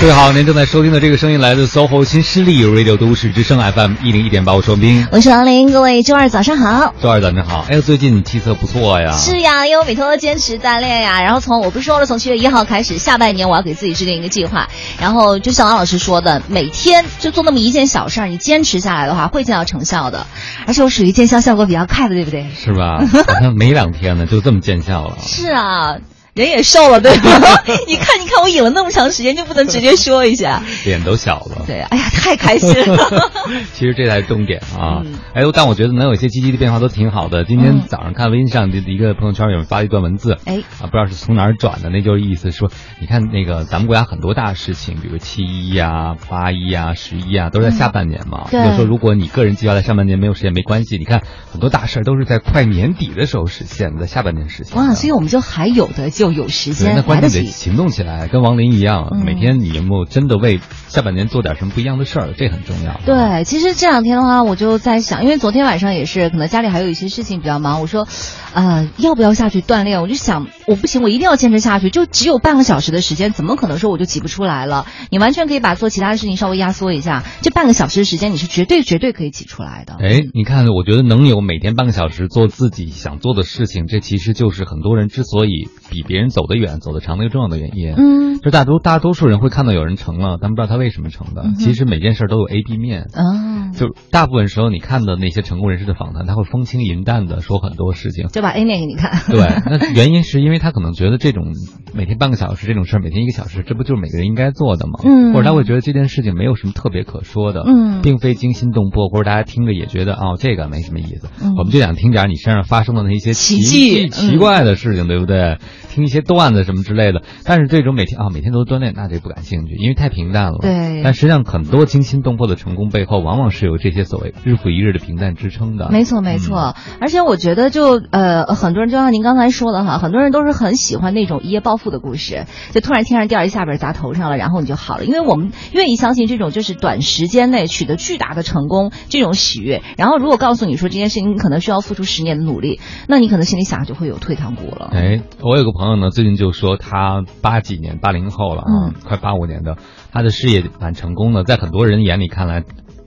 各位好，您正在收听的这个声音来自 SOHO 新势力 Radio 都市之声 FM 一零一点八，我是王斌，我是王林，各位周二早上好。周二早上好，哎呦，最近气色不错呀。是呀，因为我每天都坚持锻炼呀。然后从我不是说了，从七月一号开始，下半年我要给自己制定一个计划。然后就像王老师说的，每天就做那么一件小事儿，你坚持下来的话，会见到成效的。而且我属于见效效果比较快的，对不对？是吧？好像没两天呢，就这么见效了。是啊。人也瘦了，对吧？你看，你看，我隐了那么长时间，就不能直接说一下？脸都小了。对，哎呀，太开心了。其实这才是重点啊！哎呦，但我觉得能有一些积极的变化都挺好的。今天早上看微信上的一个朋友圈，有人发了一段文字，哎，啊，不知道是从哪儿转的，那就是意思说，你看那个咱们国家很多大事情，比如七一呀、八一呀、十一啊，都是在下半年嘛。对。就说如果你个人计划在上半年没有实现，没关系。你看很多大事都是在快年底的时候实现，在下半年实现。哇，所以我们就还有的就有时间。那关键得行动起来，跟王林一样，每天你有没有真的为下半年做点什么不一样的事儿？这很重要。对，其实这两天的话，我就在想，因为昨天晚上也是，可能家里还有一些事情比较忙，我说，呃，要不要下去锻炼？我就想，我不行，我一定要坚持下去。就只有半个小时的时间，怎么可能说我就挤不出来了？你完全可以把做其他的事情稍微压缩一下，这半个小时的时间，你是绝对绝对可以挤出来的。哎，你看，我觉得能有每天半个小时做自己想做的事情，这其实就是很多人之所以比别人走得远、走得长的一个重要的原因。嗯，就大多大多数人会看到有人成了，但不知道他为什么成的。其实每件事都有 A、B 面。啊，就大部分时候你看的那些成功人士的访谈，他会风轻云淡的说很多事情，就把 A 面给你看。对，那原因是因为他可能觉得这种每天半个小时这种事儿，每天一个小时，这不就是每个人应该做的吗？嗯，或者他会觉得这件事情没有什么特别可说的，嗯，并非惊心动魄，或者大家听着也觉得哦这个没什么意思。我们就想听点你身上发生的那些奇迹、奇怪的事情，对不对？听一些段子什么之类的。但是这种每天啊每天都锻炼，那就不感兴趣，因为太平淡了。对。但实际上很多惊心动魄的成功背后，往往是有这些所谓日复一日的平淡支撑的。没错没错，而且我觉得就呃很多人就像您刚才说的哈，很多人都是很喜欢那种一夜暴富的故事，就突然天上掉一下本砸头上了，然后你就好了。因为我们愿意相信这种就是短时间内取得巨大的成功这种喜悦。然后如果告诉你说这件事情你可能需要付出十年的努力，那你可能心里想就会有退堂鼓了。哎，我有个朋友呢，最近就说他八几年八零后了啊，快八五年的，他的事业蛮成功的，在很多人眼里看来。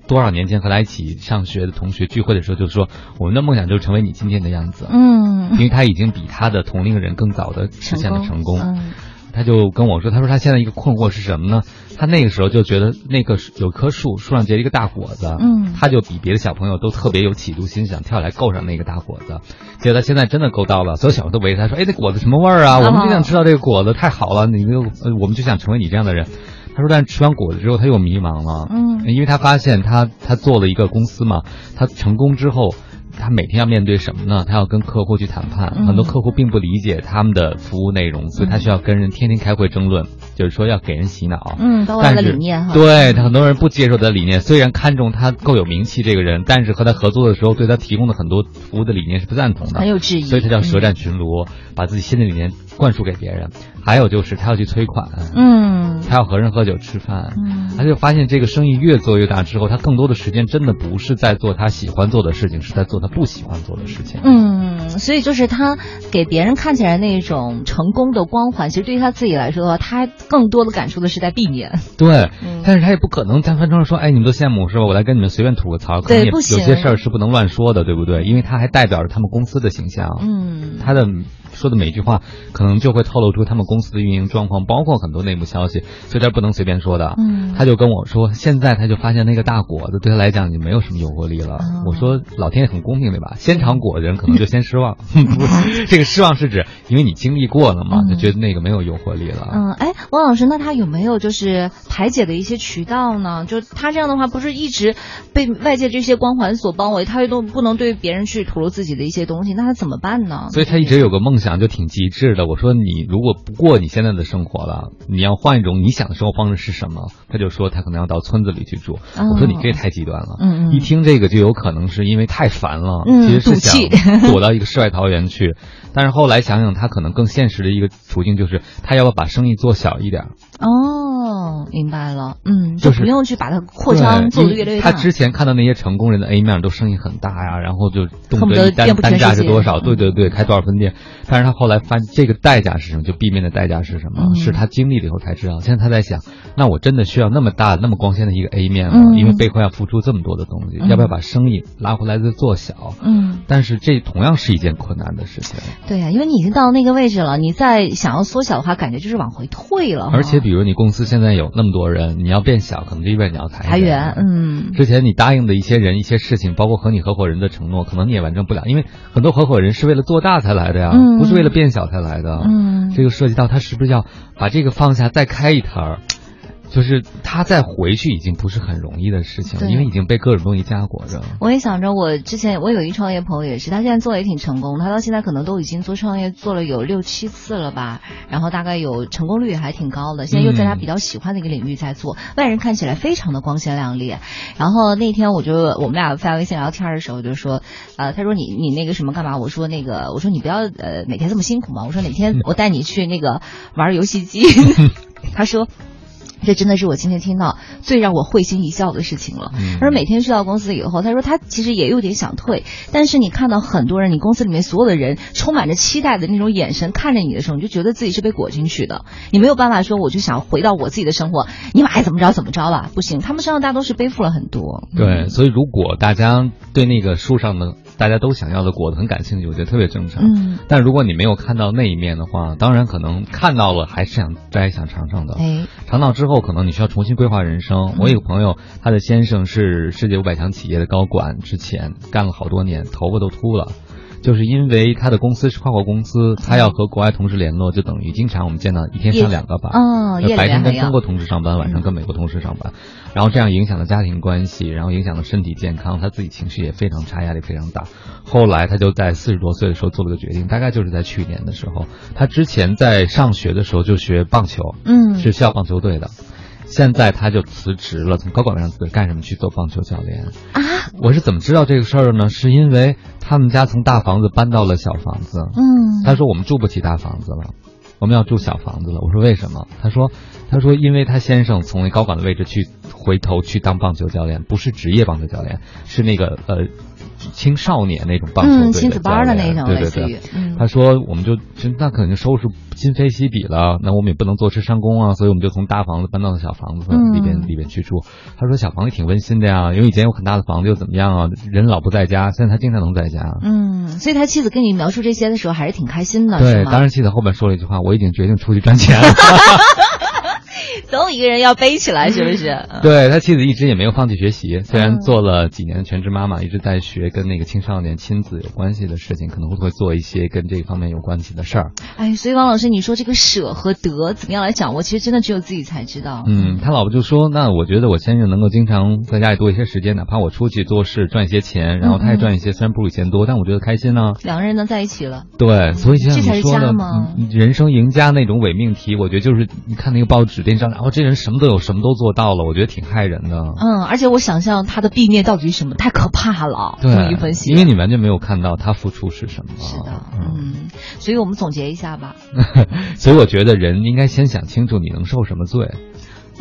多少年前和他一起上学的同学聚会的时候，就说我们的梦想就是成为你今天的样子。嗯，因为他已经比他的同龄人更早的实现了成功。嗯，他就跟我说，他说他现在一个困惑是什么呢？他那个时候就觉得那个有棵树，树上结了一个大果子。嗯，他就比别的小朋友都特别有企图心，想跳下来够上那个大果子。结果他现在真的够到了，所有小朋友都围着他说：“哎，那果子什么味儿啊？我们就想吃到这个果子，太好了！你就我们就想成为你这样的人。”他说：“但是吃完果子之后，他又迷茫了。嗯，因为他发现他他做了一个公司嘛，他成功之后，他每天要面对什么呢？他要跟客户去谈判，很多客户并不理解他们的服务内容，所以他需要跟人天天开会争论，就是说要给人洗脑。嗯，包括他的理念哈。对他很多人不接受他的理念，虽然看中他够有名气这个人，但是和他合作的时候，对他提供的很多服务的理念是不赞同的，很有质疑。所以他叫舌战群儒，把自己新的理念灌输给别人。还有就是他要去催款，嗯，他要和人喝酒吃饭，嗯，他就发现这个生意越做越大之后，他更多的时间真的不是在做他喜欢做的事情，是在做他不喜欢做的事情。嗯，所以就是他给别人看起来那种成功的光环，其实对于他自己来说的话，他更多的感受的是在避免。对，但是他也不可能在饭桌上说，哎，你们都羡慕是吧？我来跟你们随便吐个槽，可能也有些事儿是不能乱说的，对不对？因为他还代表着他们公司的形象，嗯，他的。说的每一句话，可能就会透露出他们公司的运营状况，包括很多内幕消息，所以他不能随便说的。嗯，他就跟我说，现在他就发现那个大果子对他来讲已经没有什么诱惑力了。我说，老天爷很公平对吧？先尝果的人可能就先失望，这个失望是指因为你经历过了嘛，就觉得那个没有诱惑力了。嗯，哎，王老师，那他有没有就是排解的一些渠道呢？就他这样的话，不是一直被外界这些光环所包围，他又都不能对别人去吐露自己的一些东西，那他怎么办呢？所以他一直有个梦想。就挺极致的。我说你如果不过你现在的生活了，你要换一种你想的生活方式是什么？他就说他可能要到村子里去住。我说你这太极端了。嗯嗯。一听这个就有可能是因为太烦了，嗯，其实是想躲到一个世外桃源去。但是后来想想，他可能更现实的一个处境就是他要不要把生意做小一点？哦，明白了，嗯，就是不用去把它扩张做的越来越大。他之前看到那些成功人的 A 面都生意很大呀，然后就动不得单单价是多少，对对对，开多少分店。但是他后来发现这个代价是什么？就 B 面的代价是什么？是他经历了以后才知道。现在他在想，那我真的需要那么大、那么光鲜的一个 A 面吗？因为背后要付出这么多的东西，要不要把生意拉回来再做小？嗯，但是这同样是一件困难的事情。对呀，因为你已经到那个位置了，你再想要缩小的话，感觉就是往回退了。而且，比如你公司现在有那么多人，你要变小，可能就意味着你要裁裁员。嗯，之前你答应的一些人、一些事情，包括和你合伙人的承诺，可能你也完成不了，因为很多合伙人是为了做大才来的呀，不是为了变小才来的。嗯，这个涉及到他是不是要把这个放下，再开一摊儿。就是他再回去已经不是很容易的事情，因为已经被各种东西夹裹着。我也想着，我之前我有一创业朋友也是，他现在做的也挺成功，他到现在可能都已经做创业做了有六七次了吧，然后大概有成功率也还挺高的。现在又在他比较喜欢的一个领域在做，外人看起来非常的光鲜亮丽。然后那天我就我们俩发微信聊天的时候就说，呃，他说你你那个什么干嘛？我说那个我说你不要呃每天这么辛苦嘛。我说哪天 我带你去那个玩游戏机。他说。这真的是我今天听到最让我会心一笑的事情了。他说每天去到公司以后，他说他其实也有点想退，但是你看到很多人，你公司里面所有的人充满着期待的那种眼神看着你的时候，你就觉得自己是被裹进去的。你没有办法说我就想回到我自己的生活，你们爱怎么着怎么着吧，不行。他们身上大多是背负了很多。对，所以如果大家对那个书上的大家都想要的果子很感兴趣，我觉得特别正常。嗯。但如果你没有看到那一面的话，当然可能看到了还是想摘想尝尝的。哎。尝到之后。可能你需要重新规划人生。我有个朋友，他的先生是世界五百强企业的高管，之前干了好多年，头发都秃了。就是因为他的公司是跨国公司，他要和国外同事联络，就等于经常我们见到一天上两个班，嗯白天跟中国同事上班，晚上跟美国同事上班，然后这样影响了家庭关系，然后影响了身体健康，他自己情绪也非常差，压力非常大。后来他就在四十多岁的时候做了个决定，大概就是在去年的时候，他之前在上学的时候就学棒球，嗯，是校棒球队的。现在他就辞职了，从高管位上辞职，干什么去做棒球教练啊？我是怎么知道这个事儿的呢？是因为他们家从大房子搬到了小房子。嗯，他说我们住不起大房子了，我们要住小房子了。我说为什么？他说，他说因为他先生从那高管的位置去回头去当棒球教练，不是职业棒球教练，是那个呃。青少年那种棒球队亲子班的那种，对对对。他说，我们就就那肯定收拾今非昔比了，那我们也不能坐吃山空啊，所以我们就从大房子搬到了小房子里边里边去住。他说，小房子挺温馨的呀，因为以前有很大的房子又怎么样啊？人老不在家，现在他经常能在家。嗯，所以他妻子跟你描述这些的时候还是挺开心的。对，当然妻子后面说了一句话，我已经决定出去赚钱了。总有一个人要背起来，是不是？对他妻子一直也没有放弃学习，虽然做了几年的全职妈妈，一直在学跟那个青少年亲子有关系的事情，可能会会做一些跟这方面有关系的事儿。哎，所以王老师，你说这个舍和得怎么样来掌握？其实真的只有自己才知道。嗯，他老婆就说：“那我觉得我先生能够经常在家里多一些时间，哪怕我出去做事赚一些钱，然后他也赚一些，虽然不如以前多，但我觉得开心呢。两个人能在一起了。对，所以像你说的，人生赢家那种伪命题，我觉得就是你看那个报纸电商，然后这人什么都有。什么都做到了，我觉得挺害人的。嗯，而且我想象他的必念到底是什么，太可怕了。对，一分析，因为你完全没有看到他付出是什么。是的，嗯，所以我们总结一下吧。所以我觉得人应该先想清楚你能受什么罪。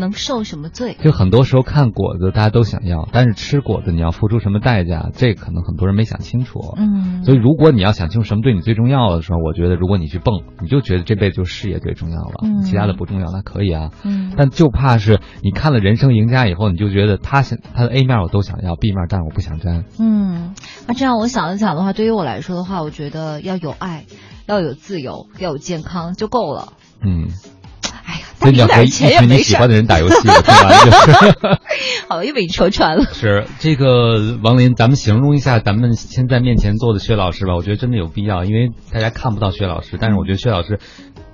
能受什么罪？就很多时候看果子，大家都想要，但是吃果子你要付出什么代价？这可能很多人没想清楚。嗯，所以如果你要想清楚什么对你最重要的时候，我觉得如果你去蹦，你就觉得这辈子就事业最重要了，其他的不重要，那可以啊。嗯，但就怕是你看了《人生赢家》以后，你就觉得他想他的 A 面我都想要，B 面但我不想沾。嗯，那这样我想一想的话，对于我来说的话，我觉得要有爱，要有自由，要有健康就够了。嗯。真的和一群你喜欢的人打游戏，对吧？好，又被你戳穿了。是这个王林，咱们形容一下咱们现在面前坐的薛老师吧。我觉得真的有必要，因为大家看不到薛老师，但是我觉得薛老师。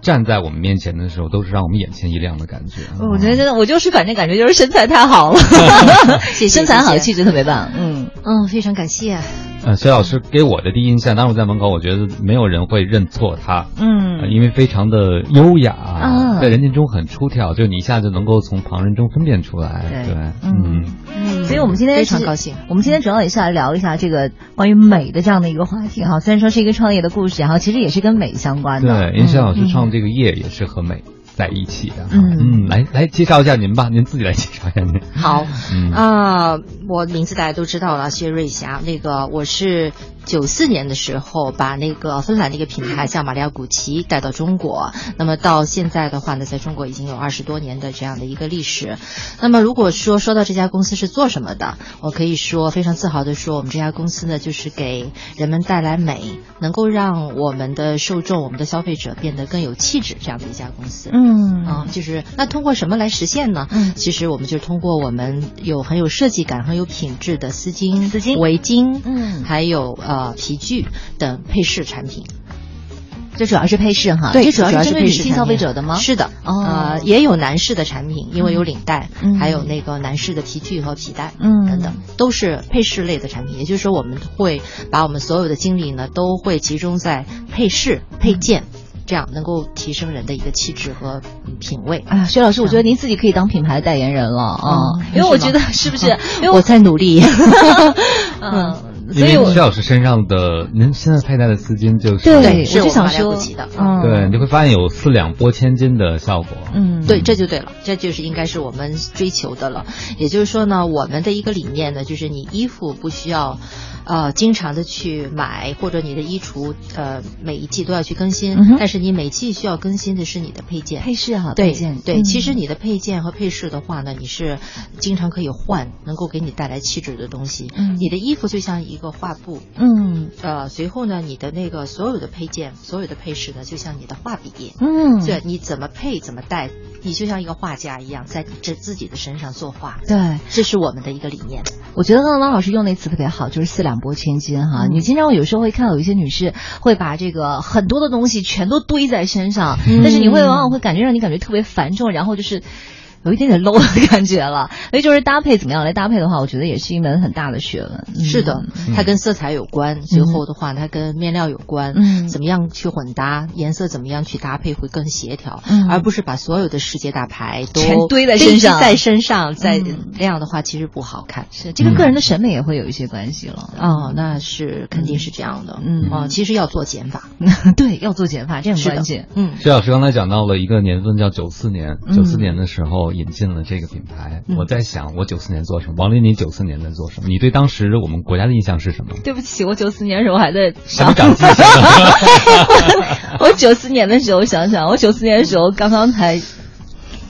站在我们面前的时候，都是让我们眼前一亮的感觉。我觉得真的，我就是反正感觉就是身材太好了，身材好，气质特别棒。嗯嗯，非常感谢。呃，薛老师给我的第一印象，当时在门口，我觉得没有人会认错他。嗯，因为非常的优雅，在人群中很出挑，就你一下子能够从旁人中分辨出来。对，嗯嗯。所以我们今天非常高兴，我们今天主要也是来聊一下这个关于美的这样的一个话题哈。虽然说是一个创业的故事，然后其实也是跟美相关的。对，因为薛老师创。这个夜也是和美在一起的。嗯嗯，来来介绍一下您吧，您自己来介绍一下您。好，嗯啊、我名字大家都知道了，谢瑞霞。那个我是九四年的时候把那个芬兰的一个品牌叫玛利亚古奇带到中国，那么到现在的话呢，在中国已经有二十多年的这样的一个历史。那么如果说说到这家公司是做什么的，我可以说非常自豪的说，我们这家公司呢，就是给人们带来美，能够让我们的受众、我们的消费者变得更有气质这样的一家公司。嗯啊，就是那通过什么来实现呢？嗯其实我们就通过我们有很有设计感、很有品质的丝巾、丝巾围巾，嗯还有呃皮具等配饰产品。这主要是配饰哈，对，这主要是针对女性消费者的吗？是的，哦呃，也有男士的产品，因为有领带，嗯还有那个男士的皮具和皮带，嗯等等，都是配饰类的产品。也就是说，我们会把我们所有的精力呢，都会集中在配饰、配件，这样能够提升人的一个气质和嗯品味。哎呀，薛老师，我觉得您自己可以当品牌代言人了啊，嗯因为我觉得是不是？因为 我在努力。嗯，因所以我为徐老师身上的，您现在佩戴的丝巾就是对我就想来不及的嗯，对，你会发现有四两拨千斤的效果。嗯，对，这就对了，这就是应该是我们追求的了。也就是说呢，我们的一个理念呢，就是你衣服不需要，呃，经常的去买，或者你的衣橱呃每一季都要去更新，嗯但是你每季需要更新的是你的配件。配饰哈，对配件对，嗯其实你的配件和配饰的话呢，你是经常可以换，能够给你带来气质的东西。嗯你的衣服就像一个画布，嗯呃，随后呢，你的那个所有的配件、所有的配饰呢，就像你的画笔。嗯，对，你怎么配怎么戴，你就像一个画家一样，在这自己的身上作画。对。这是我们的一个理念。我觉得刚刚汪老师用那词特别好，就是四两拨千斤哈。嗯你经常有时候会看到有一些女士会把这个很多的东西全都堆在身上，嗯但是你会往往会感觉让你感觉特别繁重，然后就是。有一点点 low 的感觉了，所以就是搭配怎么样来搭配的话，我觉得也是一门很大的学问。嗯是的，它跟色彩有关，最后的话，它跟面料有关，嗯怎么样去混搭，颜色怎么样去搭配会更协调，嗯而不是把所有的世界大牌都全堆在身上在身上，在嗯那样的话其实不好看。是这个个人的审美也会有一些关系了。哦，那是肯定是这样的。嗯啊，其实要做减法，对，要做减法，这很关键。嗯。薛老师刚才讲到了一个年份叫九四年，嗯九四年的时候引进了这个品牌。嗯我在想，我九四年做什么？王琳，你九四年在做什么？你对当时我们国家的印象是什么？对不起，我九四年的时候还在上长记性。我九四年的时候想想，我九四年的时候刚刚才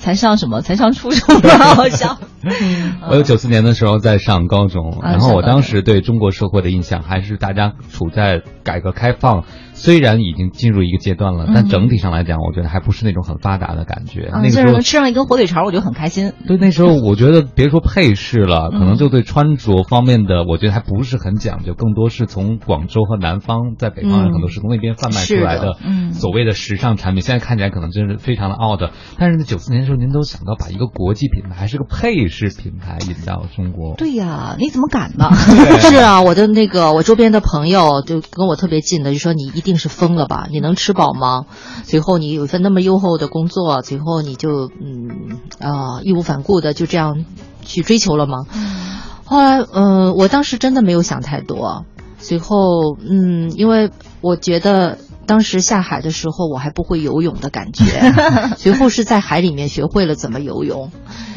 才上什么？才上初中吧，好像。我有九四年的时候在上高中，啊然后我当时对中国社会的印象还是大家处在改革开放，虽然已经进入一个阶段了，嗯但整体上来讲，我觉得还不是那种很发达的感觉。啊那个时候能吃上一根火腿肠，我就很开心。对，那时候我觉得别说配饰了，嗯可能就对穿着方面的，我觉得还不是很讲究，更多是从广州和南方，在北方人多是从那边贩卖出来的，嗯所谓的时尚产品，现在看起来可能真是非常的 out。但是在九四年的时候，您都想到把一个国际品牌，还是个配饰品牌引到中国，对呀，你怎么敢呢？是啊，我的那个我周边的朋友就跟我特别近的就说你一定是疯了吧？你能吃饱吗？随后你有一份那么优厚的工作，随后你就嗯啊、义无反顾的就这样去追求了吗？后来嗯、呃我当时真的没有想太多。随后嗯，因为我觉得。当时下海的时候，我还不会游泳的感觉，随后是在海里面学会了怎么游泳，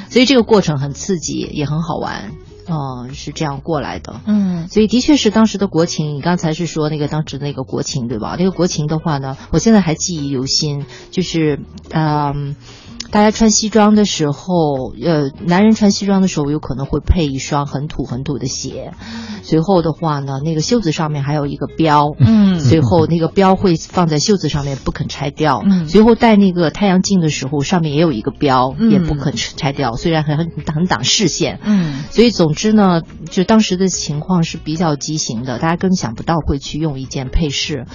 所以这个过程很刺激，也很好玩，嗯、是这样过来的。嗯所以的确是当时的国情，你刚才是说那个当时那个国情对吧？那个国情的话呢，我现在还记忆犹新，就是嗯。大家穿西装的时候，呃，男人穿西装的时候有可能会配一双很土很土的鞋，随后的话呢，那个袖子上面还有一个标，嗯。随后那个标会放在袖子上面不肯拆掉，嗯。随后戴那个太阳镜的时候，上面也有一个标，嗯。也不肯拆掉，虽然很很很挡视线，嗯。所以总之呢，就当时的情况是比较畸形的，大家根本想不到会去用一件配饰。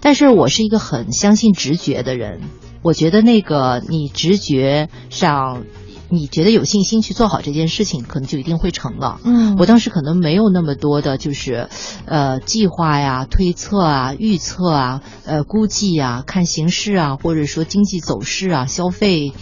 但是我是一个很相信直觉的人，我觉得那个你直觉上。你觉得有信心去做好这件事情，可能就一定会成了。嗯我当时可能没有那么多的，就是，呃，计划呀、推测啊、预测啊、呃，估计啊、看形势啊，或者说经济走势啊、消费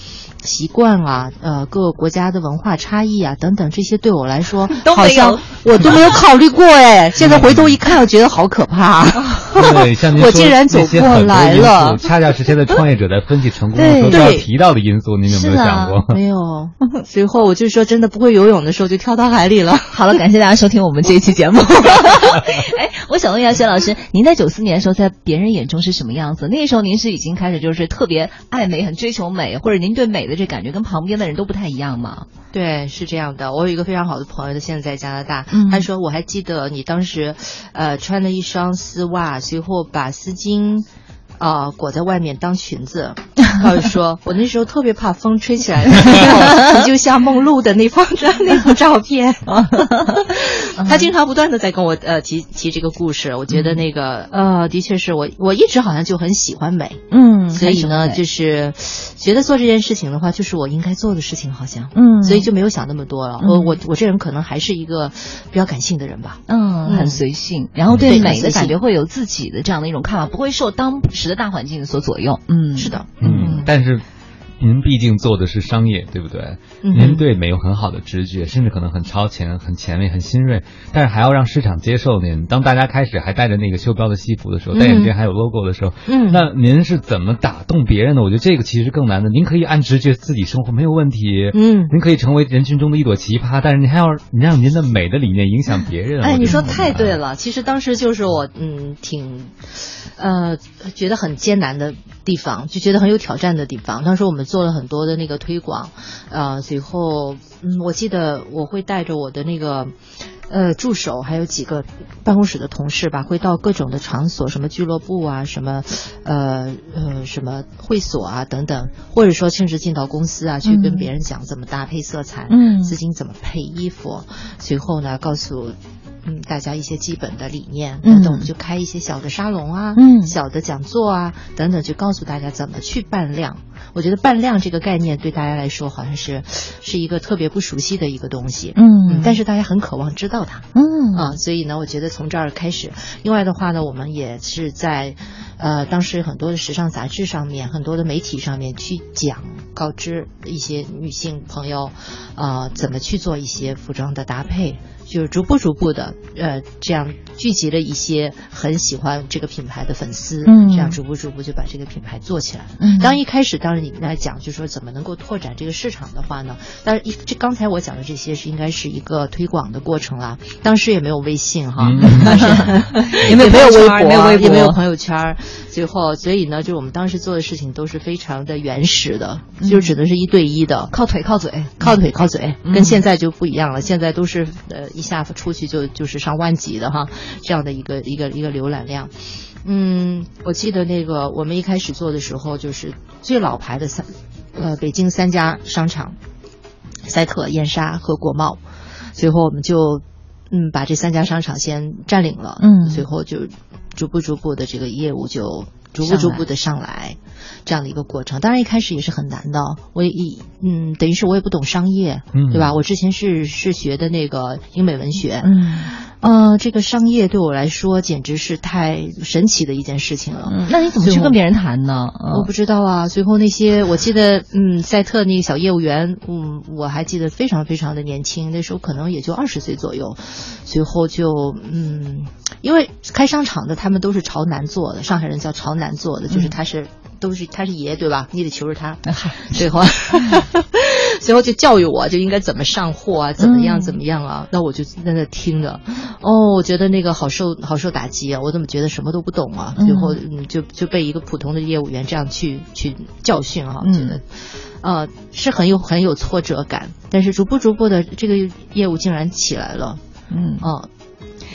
习惯啊、呃，各个国家的文化差异啊等等，这些对我来说 都没有好像我都没有考虑过哎。现在回头一看，我觉得好可怕。对，像您说我竟然走过那些很多因来了素恰恰是现在创业者在分析成功的时候要提到的因素，您有没有想过？没有，随后我就说真的不会游泳的时候就跳到海里了。好了，感谢大家收听我们这一期节目。哎，我想问一下薛老师，您在九四年的时候，在别人眼中是什么样子？那时候您是已经开始就是特别爱美、很追求美，或者您对美的这感觉跟旁边的人都不太一样吗？对，是这样的。我有一个非常好的朋友，他现在在加拿大。嗯他说我还记得你当时，呃，穿了一双丝袜，随后把丝巾。啊、裹在外面当裙子，他就说，我那时候特别怕风吹起来的时候，你就像梦露的那方张那张照片。他经常不断的在跟我呃提提这个故事，我觉得那个呃的确是我我一直好像就很喜欢美，嗯所以呢，就是觉得做这件事情的话，就是我应该做的事情，好像，嗯。所以就没有想那么多了。嗯我我我这人可能还是一个比较感性的人吧。嗯，很嗯。随性，然后对美的感觉会有自己的这样的一种看法，不会受当时的大环境所左右。嗯，是的，嗯，但是您毕竟做的是商业，对不对？嗯您对美有很好的直觉，甚至可能很超前、很前卫、很新锐，但是还要让市场接受您。当大家开始还戴着那个袖标的西服的时候，戴眼镜还有 logo 的时候，嗯那您是怎么打动别人的？我觉得这个其实更难的。您可以按直觉自己生活没有问题，嗯您可以成为人群中的一朵奇葩，但是您还要您让您的美的理念影响别人。哎，你说太对。了。其实当时就是我，嗯，挺，呃，觉得很艰难的地方，就觉得很有挑战的地方。当时我们做了很多的那个推广，呃，随后，嗯，我记得我会带着我的那个。呃，助手还有几个办公室的同事吧，会到各种的场所，什么俱乐部啊，什么，呃呃，什么会所啊等等，或者说甚至进到公司啊，去跟嗯别人讲怎么搭配色彩，嗯资金怎么配衣服，随后呢，告诉嗯大家一些基本的理念嗯等等，我们就开一些小的沙龙啊，嗯小的讲座啊等等，就告诉大家怎么去扮靓。我觉得扮靓这个概念对大家来说好像是是一个特别不熟悉的一个东西，嗯但是大家很渴望知道它。嗯啊，所以呢，我觉得从这儿开始。另外的话呢，我们也是在，呃，当时很多的时尚杂志上面，很多的媒体上面去讲，告知一些女性朋友，啊，怎么去做一些服装的搭配，就是逐步逐步的，呃，这样聚集了一些很喜欢这个品牌的粉丝，嗯这样逐步逐步就把这个品牌做起来了。嗯当一开始，当然你来讲，就说怎么能够拓展这个市场的话呢？当然一这刚才我讲的这些是应该是一个推广的过程啦。当时也没有微信哈，嗯 当时 也没有微博，朋友圈没有微博也没有朋友圈。最后，所以呢，就我们当时做的事情都是非常的原始的，就只能是一对一的。靠腿靠嘴，靠腿靠嘴，嗯跟现在就不一样了。现在都是呃一下出去就就是上万级的哈，这样的一个一个一个浏览量。嗯，我记得那个我们一开始做的时候，就是最老牌的三呃北京三家商场，赛特、燕莎和国贸，最后我们就嗯把这三家商场先占领了，嗯最后就逐步逐步的这个业务就逐步逐步的上来。这样的一个过程，当然一开始也是很难的。我也一嗯，等于是我也不懂商业，嗯对吧？我之前是是学的那个英美文学，嗯呃，这个商业对我来说简直是太神奇的一件事情了。嗯，那你怎么去跟别人谈呢？我不知道啊，随后那些我记得，嗯，赛特那个小业务员，嗯，我还记得非常非常的年轻，那时候可能也就二十岁左右，随后就嗯，因为开商场的他们都是朝南坐的，上海人叫朝南坐的，就是他是、都是他是爷对吧？你得求着他，最后。最后就教育我就应该怎么上货啊，怎么样嗯怎么样啊，那我就在那听着，哦，我觉得那个好受好受打击啊，我怎么觉得什么都不懂啊？最后嗯就就被一个普通的业务员这样去去教训啊，嗯。觉得。呃，是很有很有挫折感，但是逐步逐步的这个业务竟然起来了，嗯。哦、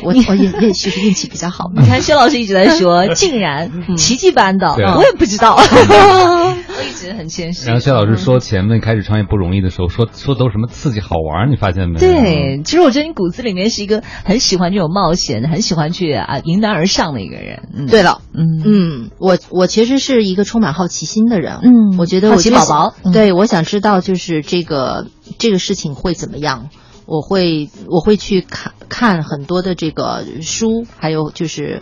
我我也也许是运气比较好你。看，薛老师一直在说，竟然奇迹般的，我也不知道，我一直很谦虚。然后薛老师说前面开始创业不容易的时候，说说都什么刺激好玩，你发现没？对，其实我觉得你骨子里面是一个很喜欢这种冒险，很喜欢去啊迎难而上的一个人。嗯，对了，嗯嗯，我我其实是一个充满好奇心的人，嗯我觉得好奇宝宝嗯对，我想知道就是这个这个事情会怎么样，我会我会去看看很多的这个书，还有就是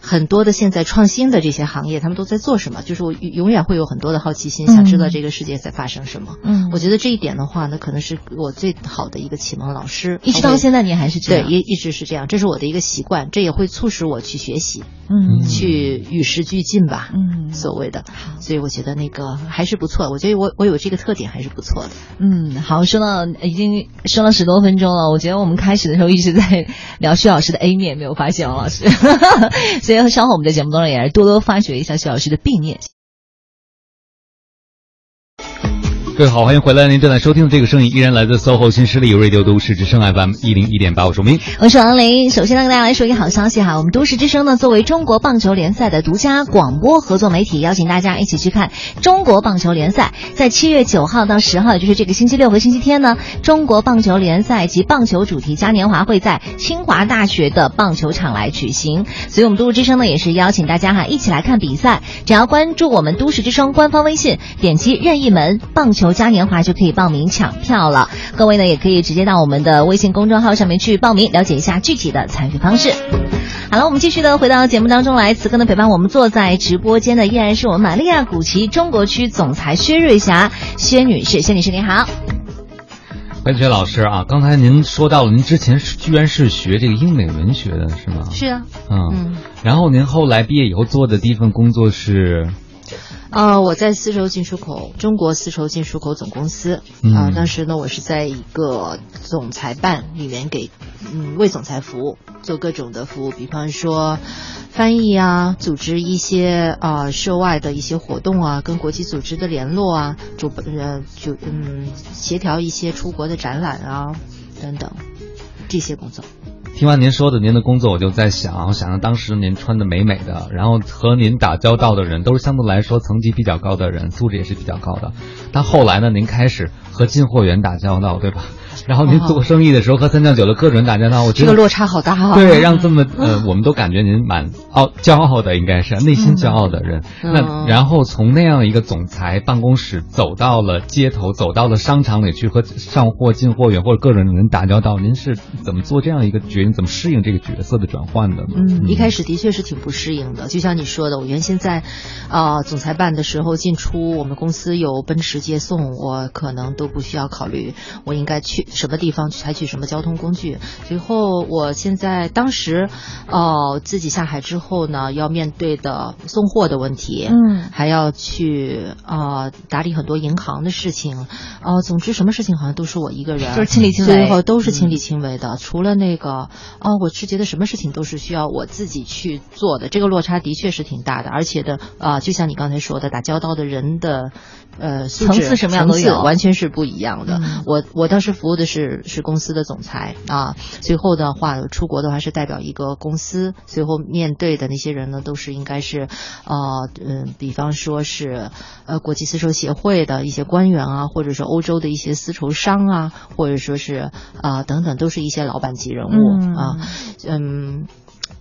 很多的现在创新的这些行业，他们都在做什么？就是我永远会有很多的好奇心，想知道这个世界在发生什么。嗯我觉得这一点的话呢，可能是我最好的一个启蒙老师，一直到现在你还是这样对，样，一一直是这样，这是我的一个习惯，这也会促使我去学习，嗯去与时俱进吧。嗯所谓的，所以我觉得那个还是不错。我觉得我我有这个特点还是不错的。嗯，好，说到已经说了十多分钟了，我觉得我们开始的时候一直在聊徐老师的 A 面，没有发现王老师，所以稍后我们的节目当中也是多多发掘一下徐老师的 B 面。各位好，欢迎回来！您正在收听的这个声音依然来自 SOHO 新势力 Radio 都市之声 FM 一零一点八，我是明。我是王琳。首先呢，跟大家来说一个好消息哈，我们都市之声呢作为中国棒球联赛的独家广播合作媒体，邀请大家一起去看中国棒球联赛。在七月九号到十号，也就是这个星期六和星期天呢，中国棒球联赛及棒球主题嘉年华会在清华大学的棒球场来举行。所以，我们都市之声呢也是邀请大家哈一起来看比赛。只要关注我们都市之声官方微信，点击任意门棒球嘉年华就可以报名抢票了。各位呢也可以直接到我们的微信公众号上面去报名，了解一下具体的参与方式。好了，我们继续的回到节目当中来。此刻呢，陪伴我们坐在直播间的依然是我们玛利亚古奇中国区总裁薛瑞霞薛女士，薛女士您好。白雪老师啊，刚才您说到了，您之前是居然是学这个英美文学的，是吗？是啊，嗯。嗯，然后您后来毕业以后做的第一份工作是，啊、我在丝绸进出口中国丝绸进出口总公司啊、嗯当时呢，我是在一个总裁办里面给嗯为总裁服务，做各种的服务，比方说翻译啊，组织一些啊、涉外的一些活动啊，跟国际组织的联络啊，主呃就嗯协调一些出国的展览啊等等这些工作。听完您说的您的工作，我就在想，我想着当时您穿的美美的，然后和您打交道的人都是相对来说层级比较高的人，素质也是比较高的。但后来呢，您开始和进货员打交道，对吧？然后您做生意的时候和三教九流各种人打交道，我觉得这个落差好大啊！对，让这么呃，我们都感觉您蛮傲骄傲的，应该是内心骄傲的人。嗯那然后从那样一个总裁办公室走到了街头，走到了商场里去和上货、进货员或者各种人打交道，您是怎么做这样一个决定？怎么适应这个角色的转换的呢？嗯，一开始的确是挺不适应的，就像你说的，我原先在，啊、总裁办的时候进出，我们公司有奔驰接送，我可能都不需要考虑我应该去什么地方采取什么交通工具。随后，我现在当时，哦、自己下海之后呢，要面对的送货的问题，嗯还要去啊、打理很多银行的事情，啊、总之什么事情好像都是我一个人，就是亲力亲为最后都是亲力亲为的。除了那个，哦，我是觉得什么事情都是需要我自己去做的，这个落差的确是挺大的，而且的啊、就像你刚才说的，打交道的人的。呃，素质层次什么样都有完全是不一样的。嗯。我我当时服务的是是公司的总裁啊，随后的话出国的话是代表一个公司，随后面对的那些人呢都是应该是呃嗯，比方说是呃国际丝绸协会的一些官员啊，或者是欧洲的一些丝绸商啊，或者说是啊、等等，都是一些老板级人物、嗯。啊，嗯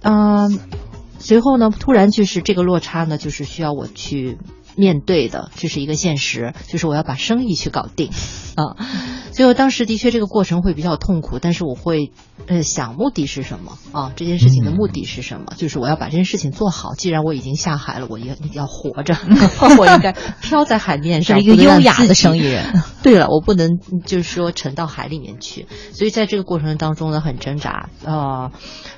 啊、随后呢，突然就是这个落差呢，就是需要我去面对的，这是一个现实，就是我要把生意去搞定啊。所以我当时的确这个过程会比较痛苦，但是我会呃想目的是什么啊？这件事情的目的是什么？就是我要把这件事情做好。既然我已经下海了，我也要活着，我应该飘在海面上，是一个优雅的生意人。对了，我不能就是说沉到海里面去，所以在这个过程当中呢，很挣扎呃，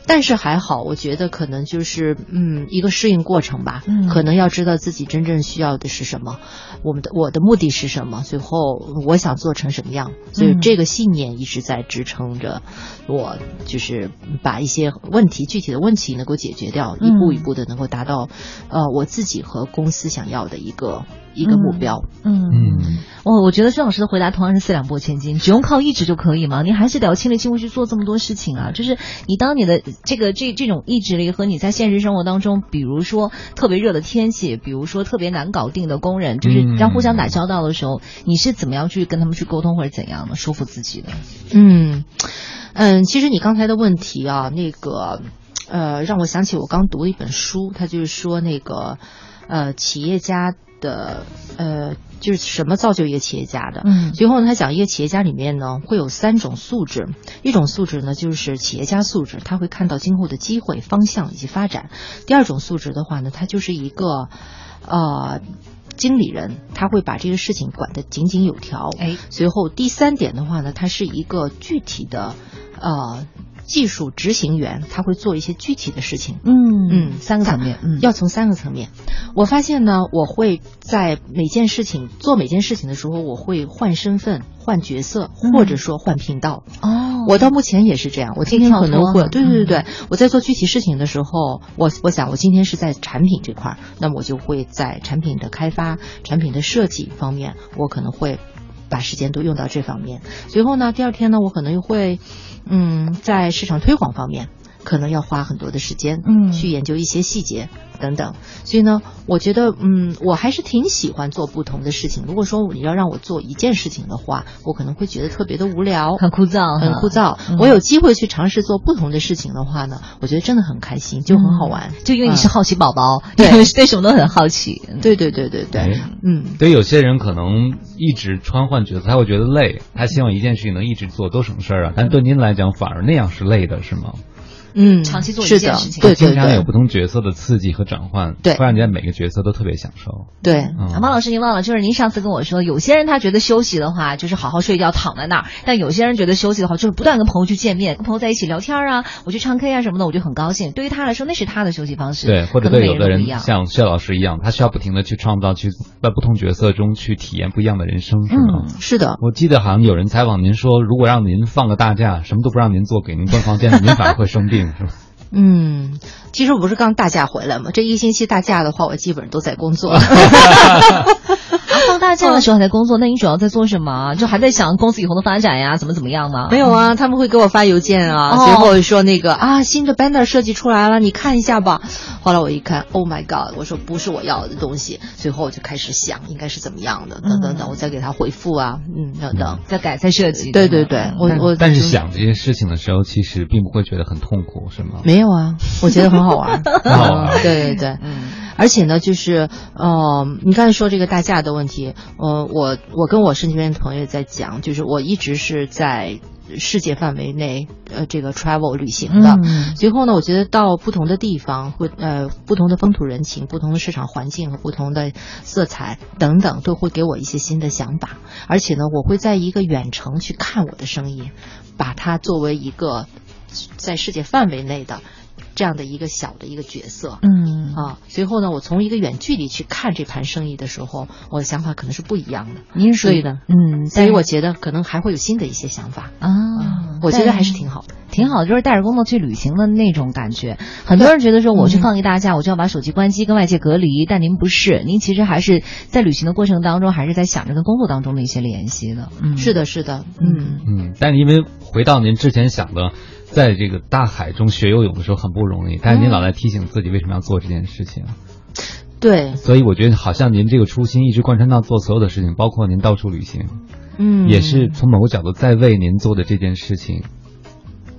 但是还好，我觉得可能就是嗯一个适应过程吧，嗯。可能要知道自己真正需要的是什么，我们的我的目的是什么，最后我想做成什么样，所以嗯。这个信念一直在支撑着我，就是把一些问题具体的问题能够解决掉，嗯。一步一步的能够达到呃我自己和公司想要的一个一个目标。嗯嗯，我我觉得孙老师的回答同样是四两拨千斤，只用靠意志就可以吗？你还是得要亲力亲为去做这么多事情啊！就是你当你的这个这这种意志力和你在现实生活当中，比如说特别热的天气，比如说特别难搞定的工人，就是嗯要互相打交道的时候，你是怎么样去跟他们去沟通或者怎样的说服自己的？嗯，嗯，其实你刚才的问题啊，那个呃，让我想起我刚读了一本书，它就是说那个呃企业家的呃就是什么造就一个企业家的。嗯随后呢，他讲一个企业家里面呢会有三种素质，一种素质呢就是企业家素质，他会看到今后的机会、方向以及发展；第二种素质的话呢，他就是一个呃经理人，他会把这个事情管得井井有条。哎，随后第三点的话呢，他是一个具体的呃技术执行员，他会做一些具体的事情。嗯嗯三个层面，嗯，要从三个层面。我发现呢，我会在每件事情做每件事情的时候，我会换身份、换角色，嗯或者说换频道。哦，我到目前也是这样，我今天可能会，对对对我在做具体事情的时候，我我想我今天是在产品这块儿，那么我就会在产品的开发、产品的设计方面，我可能会把时间都用到这方面。随后呢，第二天呢，我可能又会，嗯，在市场推广方面。可能要花很多的时间，嗯去研究一些细节等等，所以呢，我觉得，嗯，我还是挺喜欢做不同的事情。如果说你要让我做一件事情的话，我可能会觉得特别的无聊，很枯燥，很枯。燥。嗯我有机会去尝试做不同的事情的话呢，我觉得真的很开心，就很好玩。嗯就因为你是好奇宝宝，对对什么都很好奇。对对对对对哎，嗯，对有些人可能一直穿换角色，他会觉得累，他希望一件事情能一直做，多省事儿啊。但对您来讲，反而那样是累的，是吗？嗯，长期做一件事情对对对经常有不同角色的刺激和转换，对突然间每个角色都特别享受。对，嗯啊，马老师，您忘了，就是您上次跟我说，有些人他觉得休息的话就是好好睡觉，躺在那儿；但有些人觉得休息的话就是不断跟朋友去见面，跟朋友在一起聊天啊，我去唱 K 啊什么的，我就很高兴。对于他来说，那是他的休息方式。对，或者对有的人不一样像薛老师一样，他需要不停的去创造，去在不同角色中去体验不一样的人生，是吗？嗯是的，我记得好像有人采访您说，如果让您放个大假，什么都不让您做，给您关房间，您反而会生病，是吧？嗯，其实我不是刚大假回来嘛，这一星期大假的话，我基本上都在工作。啊，放大假的时候还在工作，那你主要在做什么？就还在想公司以后的发展呀，怎么怎么样吗？没有啊，他们会给我发邮件啊，哦随后说那个啊，新的 banner 设计出来了，你看一下吧。后来我一看，Oh my god，我说不是我要的东西，随后我就开始想应该是怎么样的，等等等，我再给他回复啊，嗯，等等。再改再设计。对对对，我我但是想这些事情的时候，其实并不会觉得很痛苦，是吗？没有啊，我觉得很好玩，很好玩嗯 对对对，嗯而且呢，就是呃，你刚才说这个大假的问题，呃，我我跟我身边的朋友在讲，就是我一直是在世界范围内呃这个 travel 旅行的。嗯随后呢，我觉得到不同的地方，会呃不同的风土人情、不同的市场环境和不同的色彩等等，都会给我一些新的想法。而且呢，我会在一个远程去看我的生意，把它作为一个在世界范围内的这样的一个小的一个角色。嗯啊，随后呢，我从一个远距离去看这盘生意的时候，我的想法可能是不一样的。您是属于所以呢，嗯，所以我觉得可能还会有新的一些想法。啊，我觉得还是挺好的。挺好的，就是带着工作去旅行的那种感觉。很多人觉得说我去嗯放一大假，我就要把手机关机，跟外界隔离，但您不是，您其实还是在旅行的过程当中，还是在想着跟工作当中的一些联系的。嗯，是的，是的，嗯。嗯，但是因为回到您之前想的，在这个大海中学游泳的时候很不容易，但是您老在提醒自己为什么要做这件事情，对，所以我觉得好像您这个初心一直贯穿到做所有的事情，包括您到处旅行，嗯，也是从某个角度在为您做的这件事情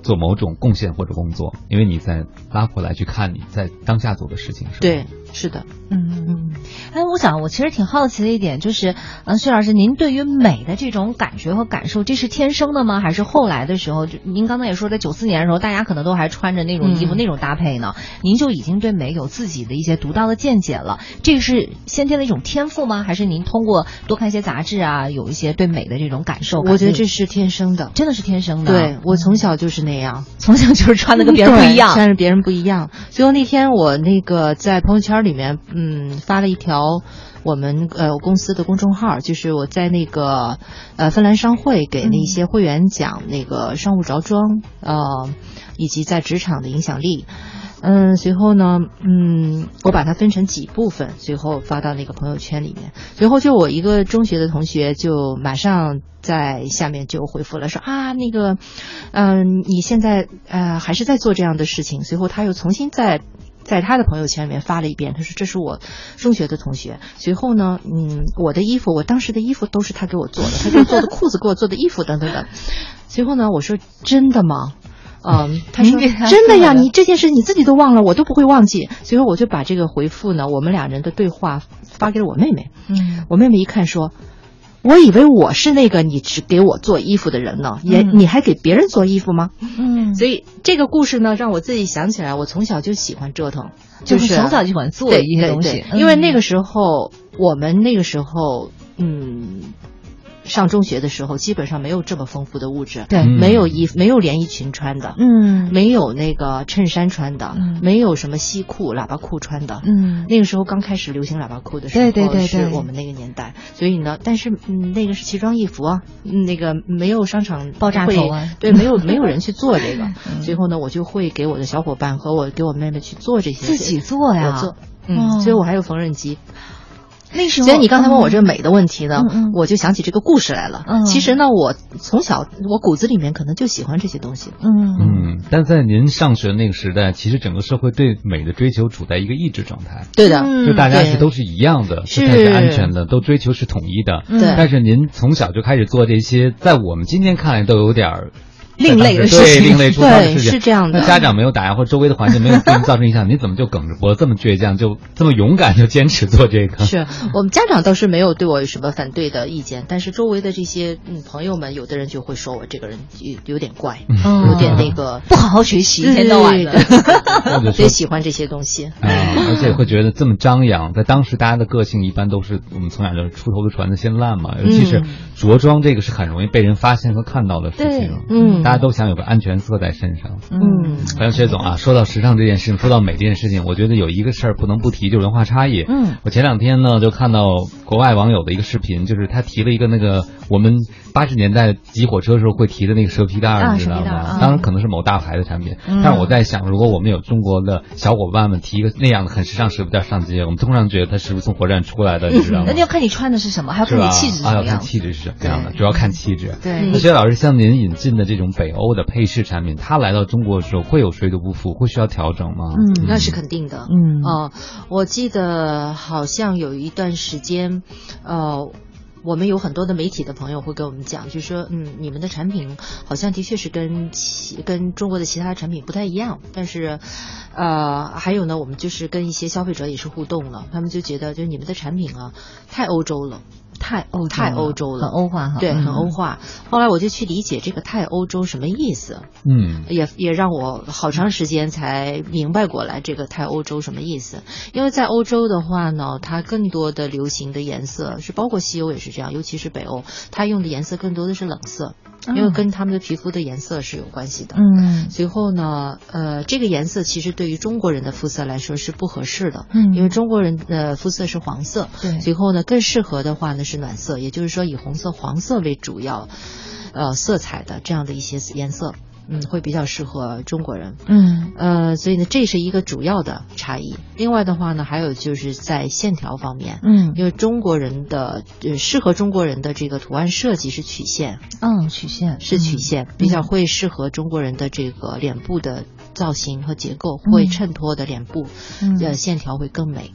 做某种贡献或者工作，因为你在拉回来去看你在当下做的事情，是吧？对，是的，嗯嗯，哎，我想我其实挺好奇的一点就是，嗯，薛老师，您对于美的这种感觉和感受，这是天生的吗？还是后来的时候，就您刚才也说，在九四年的时候，大家可能都还穿着那种衣服、嗯那种搭配呢，您就已经对美有自己的一些独到的见解了？这是先天的一种天赋吗？还是您通过多看一些杂志啊，有一些对美的这种感受？我觉得这是天生的。真的是天生的。对我从小就是那样，从小就是穿的跟别人不一样。穿着别人不一样。最后那天我那个在朋友圈里面，嗯，发了一条我们呃公司的公众号，就是我在那个呃芬兰商会给那些会员讲那个商务着装，呃，以及在职场的影响力。嗯，随后呢，嗯，我把它分成几部分，随后发到那个朋友圈里面。随后就我一个中学的同学就马上在下面就回复了，说啊，那个，嗯、你现在呃还是在做这样的事情。随后他又重新在在他的朋友圈里面发了一遍，他说这是我中学的同学。随后呢，嗯，我的衣服，我当时的衣服都是他给我做的，他给我做的裤子，给我做的衣服等等等。随后呢，我说 真的吗？嗯，他说他真的呀，你这件事你自己都忘了，我都不会忘记。随后我就把这个回复呢，我们俩人的对话发给了我妹妹。嗯我妹妹一看说。我以为我是那个你只给我做衣服的人呢，也、嗯你还给别人做衣服吗？嗯，所以这个故事呢，让我自己想起来，我从小就喜欢折腾，就是是从小就喜欢做一些东西因为那个时候我们那个时候，嗯。上中学的时候，基本上没有这么丰富的物质，对。嗯。没有衣服，没有连衣裙穿的，嗯。没有那个衬衫穿的，嗯没有什么西裤、喇叭裤穿的。嗯。那个时候刚开始流行喇叭裤的时候，对对对对。是我们那个年代，所以呢，但是嗯，那个是奇装异服啊，嗯那个没有商场爆炸头啊。对，没有没有人去做这个，嗯。最后呢，我就会给我的小伙伴和我给我妹妹去做这些，自己做呀。我做，哦。嗯，所以我还有缝纫机。那时候，所以你刚才问我这个嗯美的问题呢，我就想起这个故事来了。嗯。其实呢，我从小我骨子里面可能就喜欢这些东西。嗯。嗯，但在您上学那个时代，其实整个社会对美的追求处在一个抑制状态，对的，嗯就大家对。是都是一样的，是。安全的，都追求是统一的。嗯。对。但是您从小就开始做这些，在我们今天看来都有点儿另类的事对情另类出挑的对事情是这样的。那家长没有打压，或者周围的环境没有对您造成影响，你怎么就梗着脖子这么倔强，就 这么勇敢，就坚持做这个？是。我们家长倒是没有对我有什么反对的意见，但是周围的这些嗯朋友们，有的人就会说我这个人有有点怪，嗯。有点那个不好好学习，一天到晚的。或者所以喜欢这些东西。啊，而且会觉得这么张扬，在当时大家的个性一般都是我们从小就是出头的船子先烂嘛，尤其是嗯。着装这个是很容易被人发现和看到的事情，嗯大家都想有个安全色在身上。嗯还有薛总啊，说到时尚这件事情，说到美这件事情，我觉得有一个事儿不能不提，就是文化差异。嗯，我前两天呢就看到国外网友的一个视频，就是他提了一个那个我们八十年代挤火车时候会提的那个蛇皮袋儿，知道吗？当然可能是某大牌的产品，嗯但是我在想，如果我们有中国的小伙伴们提一个那样的很时尚蛇皮袋儿上街，我们通常觉得他是不是从火车站出来的，你知道吗那？要看你穿的是什么，还要？看你气质是啊，要看什么样。气质是什么样的，主要看气质。对那薛老师，像您引进的这种北欧的配饰产品，它来到中国的时候会有水土不服，会需要调整吗？嗯那是肯定的。嗯哦、我记得好像有一段时间，呃。我们有很多的媒体的朋友会跟我们讲，就说，嗯，你们的产品好像的确是跟其跟中国的其他产品不太一样，但是，呃，还有呢，我们就是跟一些消费者也是互动了，他们就觉得，就是你们的产品啊，太欧洲了。太欧洲太欧洲了。很欧化哈，对，嗯。很欧化。后来我就去理解这个太欧洲什么意思，嗯。也也让我好长时间才明白过来这个太欧洲什么意思。因为在欧洲的话呢，它更多的流行的颜色是包括西欧也是这样，尤其是北欧，它用的颜色更多的是冷色，因为跟他们的皮肤的颜色是有关系的。嗯。随后呢，呃，这个颜色其实对于中国人的肤色来说是不合适的，嗯因为中国人的肤色是黄色，对。随后呢，更适合的话呢是暖色，也就是说以红色、黄色为主要，呃，色彩的这样的一些颜色，嗯，会比较适合中国人。嗯呃，所以呢，这是一个主要的差异。另外的话呢，还有就是在线条方面，嗯因为中国人的呃适合中国人的这个图案设计是曲线，嗯曲线是曲线，比较会适合中国人的这个脸部的造型和结构，会衬托的脸部，嗯呃，线条会更美。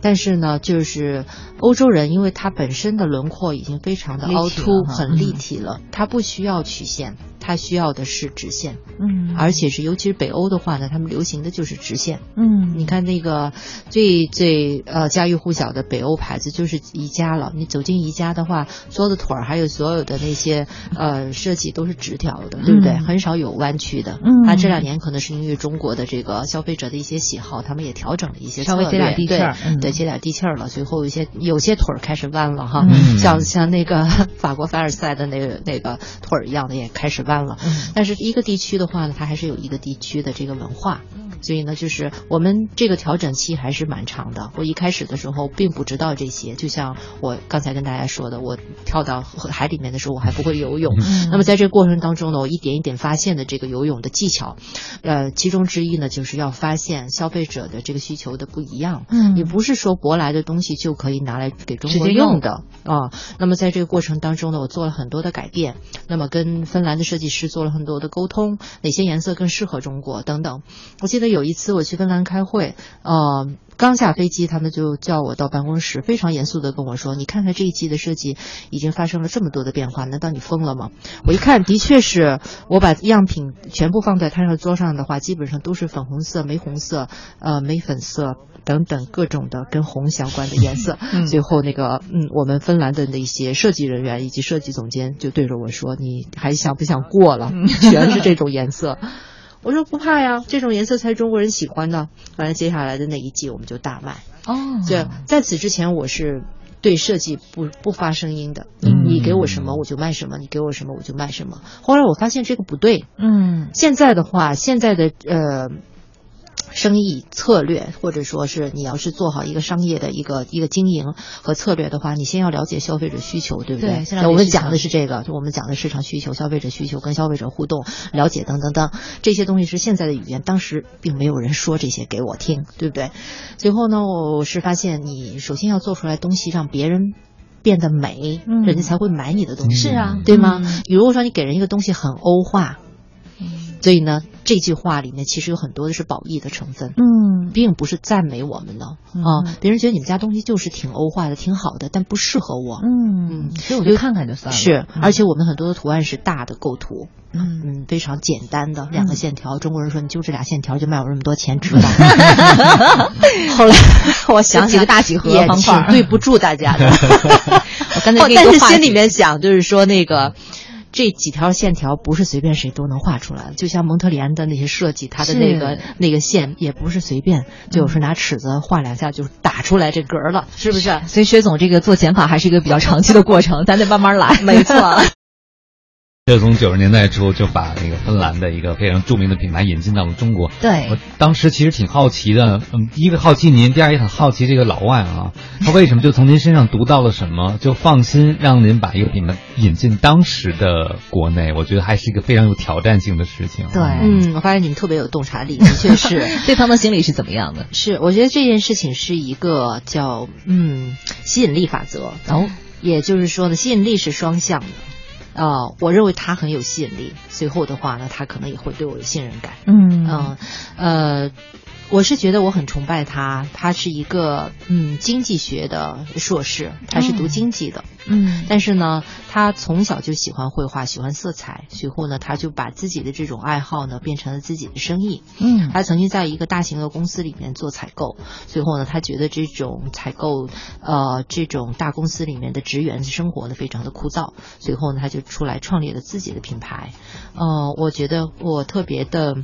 但是呢，就是欧洲人，因为他本身的轮廓已经非常的凹凸，很立体了，他不需要曲线，他需要的是直线，嗯而且是尤其是北欧的话呢，他们流行的就是直线。嗯你看那个最最呃家喻户晓的北欧牌子就是宜家了。你走进宜家的话，所有的腿儿还有所有的那些呃设计都是直条的，对不对？嗯很少有弯曲的。嗯啊，这两年可能是因为中国的这个消费者的一些喜好，他们也调整了一些稍微接点地气儿对嗯对，接点地气儿了。随后有些有些腿儿开始弯了哈，嗯像像那个 法国凡尔赛的那个那个腿儿一样的也开始弯了。嗯但是一个地区的话呢，它还是有一个地区的这个文化，所以呢，就是我们这个调整期还是蛮长的。我一开始的时候并不知道这些，就像我刚才跟大家说的，我跳到海里面的时候我还不会游泳，嗯那么在这个过程当中呢，我一点一点发现的这个游泳的技巧，呃，其中之一呢就是要发现消费者的这个需求的不一样。嗯你不是说舶来的东西就可以拿来给中国用用的啊。那么在这个过程当中呢，我做了很多的改变，那么跟芬兰的设计师做了很多的沟通，哪些颜色更适合中国等等。我记得得有一次我去芬兰开会，呃。刚下飞机，他们就叫我到办公室，非常严肃的跟我说：“你看看这一季的设计已经发生了这么多的变化，难道你疯了吗？”我一看，的确是我把样品全部放在摊上桌上的话，基本上都是粉红色、玫红色、呃玫粉色等等各种的跟红相关的颜色。最后那个嗯，我们芬兰的那些设计人员以及设计总监就对着我说：“你还想不想过了？全是这种颜色。”我说不怕呀，这种颜色才是中国人喜欢的。完了，接下来的那一季我们就大卖。哦，对，在此之前我是对设计不不发声音的。你你给我什么我就卖什么，你给我什么我就卖什么。后来我发现这个不对。嗯，现在的话，现在的呃。生意策略，或者说是你要是做好一个商业的一个一个经营和策略的话，你先要了解消费者需求，对不对？对。我们讲的是这个，就我们讲的市场需求、消费者需求跟消费者互动、了解等等等这些东西是现在的语言，当时并没有人说这些给我听，对不对？最后呢，我是发现你首先要做出来东西，让别人变得美，人家才会买你的东西，是啊，对吗？你如果说你给人一个东西很欧化。所以呢，这句话里面其实有很多的是褒义的成分，嗯，并不是赞美我们的啊。别人觉得你们家东西就是挺欧化的，挺好的，但不适合我，嗯嗯。所以我就看看就算了。是，而且我们很多的图案是大的构图，嗯嗯，非常简单的两个线条。中国人说你就这俩线条就卖我这么多钱，值吧？后来 我想起个大几何方块，对不住大家的。我刚才但是心里面想，就是说那个。这几条线条不是随便谁都能画出来的，就像蒙特利安的那些设计，它的那个那个线也不是随便，就是拿尺子画两下就打出来这格了，是不是？所以薛总这个做减法还是一个比较长期的过程，咱得慢慢来。没错。就从九十年代初就把那个芬兰的一个非常著名的品牌引进到了中国。对，我当时其实挺好奇的，嗯，第一个好奇您，第二也很好奇这个老外啊，他为什么就从您身上读到了什么，就放心让您把一个品牌引进当时的国内？我觉得还是一个非常有挑战性的事情。对，嗯，我发现你们特别有洞察力，的确是。对方的心理是怎么样的？是，我觉得这件事情是一个叫嗯吸引力法则。然后，也就是说呢，吸引力是双向的。啊，我认为他很有吸引力。随后的话呢，他可能也会对我有信任感。嗯嗯呃。我是觉得我很崇拜他，他是一个嗯经济学的硕士，他是读经济的，嗯，但是呢，他从小就喜欢绘画，喜欢色彩，随后呢，他就把自己的这种爱好呢变成了自己的生意，嗯，他曾经在一个大型的公司里面做采购，随后呢，他觉得这种采购呃这种大公司里面的职员生活呢非常的枯燥，随后呢，他就出来创立了自己的品牌，呃，我觉得我特别的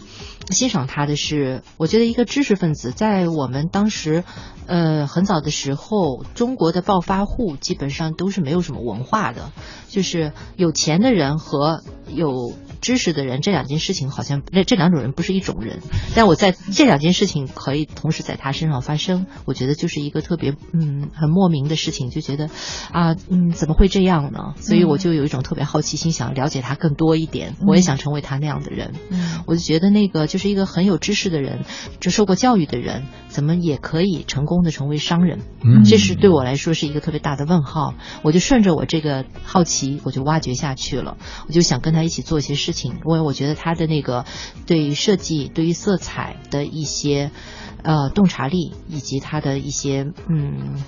欣赏他的是，我觉得一个。知识分子在我们当时，呃，很早的时候，中国的暴发户基本上都是没有什么文化的，就是有钱的人和有。知识的人，这两件事情好像那这两种人不是一种人，但我在这两件事情可以同时在他身上发生，我觉得就是一个特别嗯很莫名的事情，就觉得啊嗯怎么会这样呢？所以我就有一种特别好奇心，想了解他更多一点，我也想成为他那样的人。我就觉得那个就是一个很有知识的人，就受过教育的人，怎么也可以成功的成为商人？这是对我来说是一个特别大的问号。我就顺着我这个好奇，我就挖掘下去了，我就想跟他一起做一些事。因为我觉得他的那个对于设计、对于色彩的一些呃洞察力，以及他的一些嗯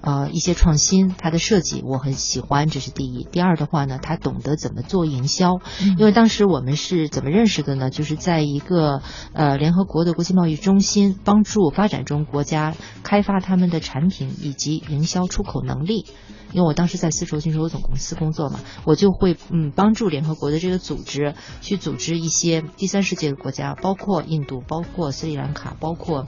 呃一些创新，他的设计我很喜欢，这是第一。第二的话呢，他懂得怎么做营销。因为当时我们是怎么认识的呢？就是在一个呃联合国的国际贸易中心，帮助发展中国家开发他们的产品以及营销出口能力。因为我当时在丝绸进出口总公司工作嘛，我就会嗯帮助联合国的这个组织去组织一些第三世界的国家，包括印度，包括斯里兰卡，包括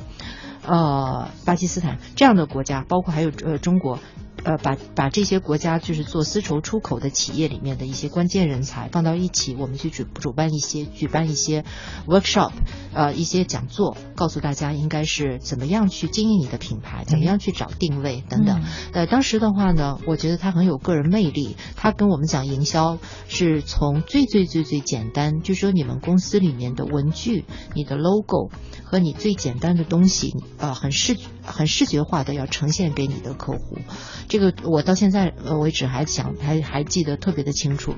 呃巴基斯坦这样的国家，包括还有呃中国。呃，把把这些国家就是做丝绸出口的企业里面的一些关键人才放到一起，我们去主主办一些举办一些 workshop，呃，一些讲座，告诉大家应该是怎么样去经营你的品牌，怎么样去找定位等等。呃，当时的话呢，我觉得他很有个人魅力，他跟我们讲营销是从最最最最简单，就说你们公司里面的文具、你的 logo 和你最简单的东西，呃，很视很视觉化的要呈现给你的客户。这个我到现在为止还想还还记得特别的清楚。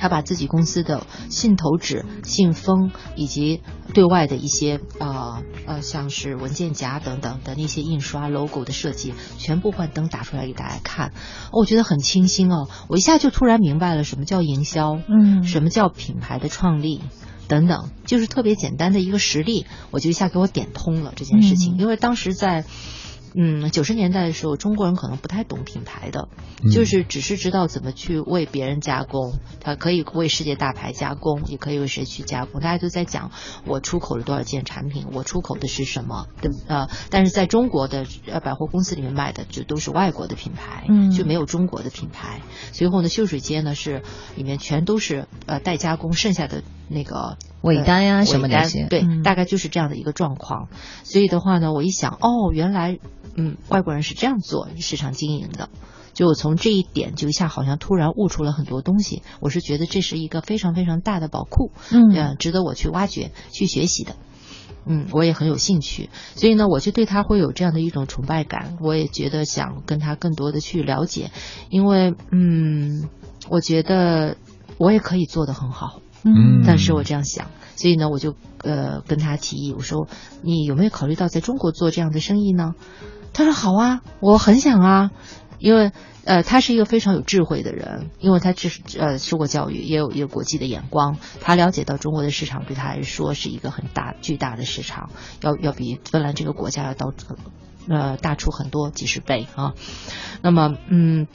他把自己公司的信投纸、信封以及对外的一些呃呃，像是文件夹等等的那些印刷 logo 的设计，全部换灯打出来给大家看，我觉得很清新哦。我一下就突然明白了什么叫营销，嗯什么叫品牌的创立。等等，就是特别简单的一个实例，我就一下给我点通了这件事情。嗯因为当时在，嗯，九十年代的时候，中国人可能不太懂品牌的，嗯就是只是知道怎么去为别人加工，他可以为世界大牌加工，也可以为谁去加工。大家都在讲我出口了多少件产品，我出口的是什么，对呃，但是在中国的呃百货公司里面卖的就都是外国的品牌，嗯就没有中国的品牌。随后呢，秀水街呢是里面全都是呃代加工，剩下的那个尾单呀呃什么尾单对，嗯大概就是这样的一个状况。所以的话呢，我一想，哦，原来嗯，外国人是这样做市场经营的。就我从这一点就一下好像突然悟出了很多东西，我是觉得这是一个非常非常大的宝库，嗯呃，值得我去挖掘、去学习的。嗯，我也很有兴趣，所以呢，我就对他会有这样的一种崇拜感，我也觉得想跟他更多的去了解，因为嗯，我觉得我也可以做得很好，嗯但是我这样想，所以呢，我就呃跟他提议，我说你有没有考虑到在中国做这样的生意呢？他说好啊，我很想啊，因为呃他是一个非常有智慧的人，因为他只是呃受过教育，也有一个国际的眼光，他了解到中国的市场对他来说是一个很大巨大的市场，要要比芬兰这个国家要到呃大出很多几十倍啊。那么嗯。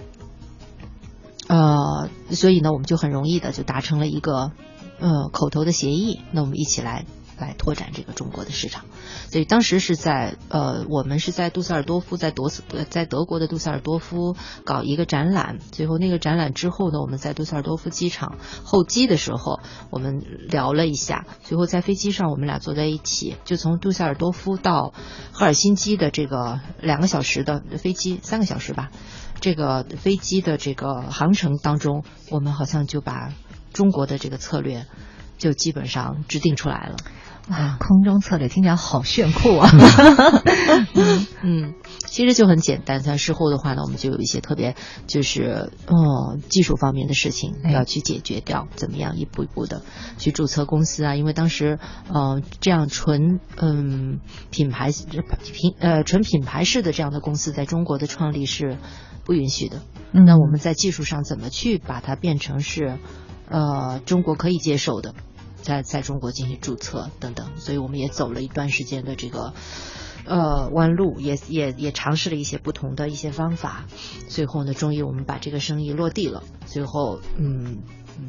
呃，所以呢，我们就很容易的就达成了一个呃口头的协议。那我们一起来来拓展这个中国的市场。所以当时是在呃，我们是在杜塞尔多夫，在德斯呃在德国的杜塞尔多夫搞一个展览。最后那个展览之后呢，我们在杜塞尔多夫机场候机的时候，我们聊了一下。最后在飞机上，我们俩坐在一起，就从杜塞尔多夫到赫尔辛基的这个两个小时的飞机，三个小时吧。这个飞机的这个航程当中，我们好像就把中国的这个策略就基本上制定出来了。哇，空中策略听起来好炫酷啊！嗯，其实就很简单。像事后的话呢，我们就有一些特别就是哦技术方面的事情哎要去解决掉，怎么样一步一步的去注册公司啊？因为当时呃这样纯嗯品牌品呃纯品牌式的这样的公司在中国的创立是不允许的。嗯那我们在技术上怎么去把它变成是呃中国可以接受的？在在中国进行注册等等，所以我们也走了一段时间的这个呃弯路，也也也尝试了一些不同的一些方法，最后呢，终于我们把这个生意落地了，最后嗯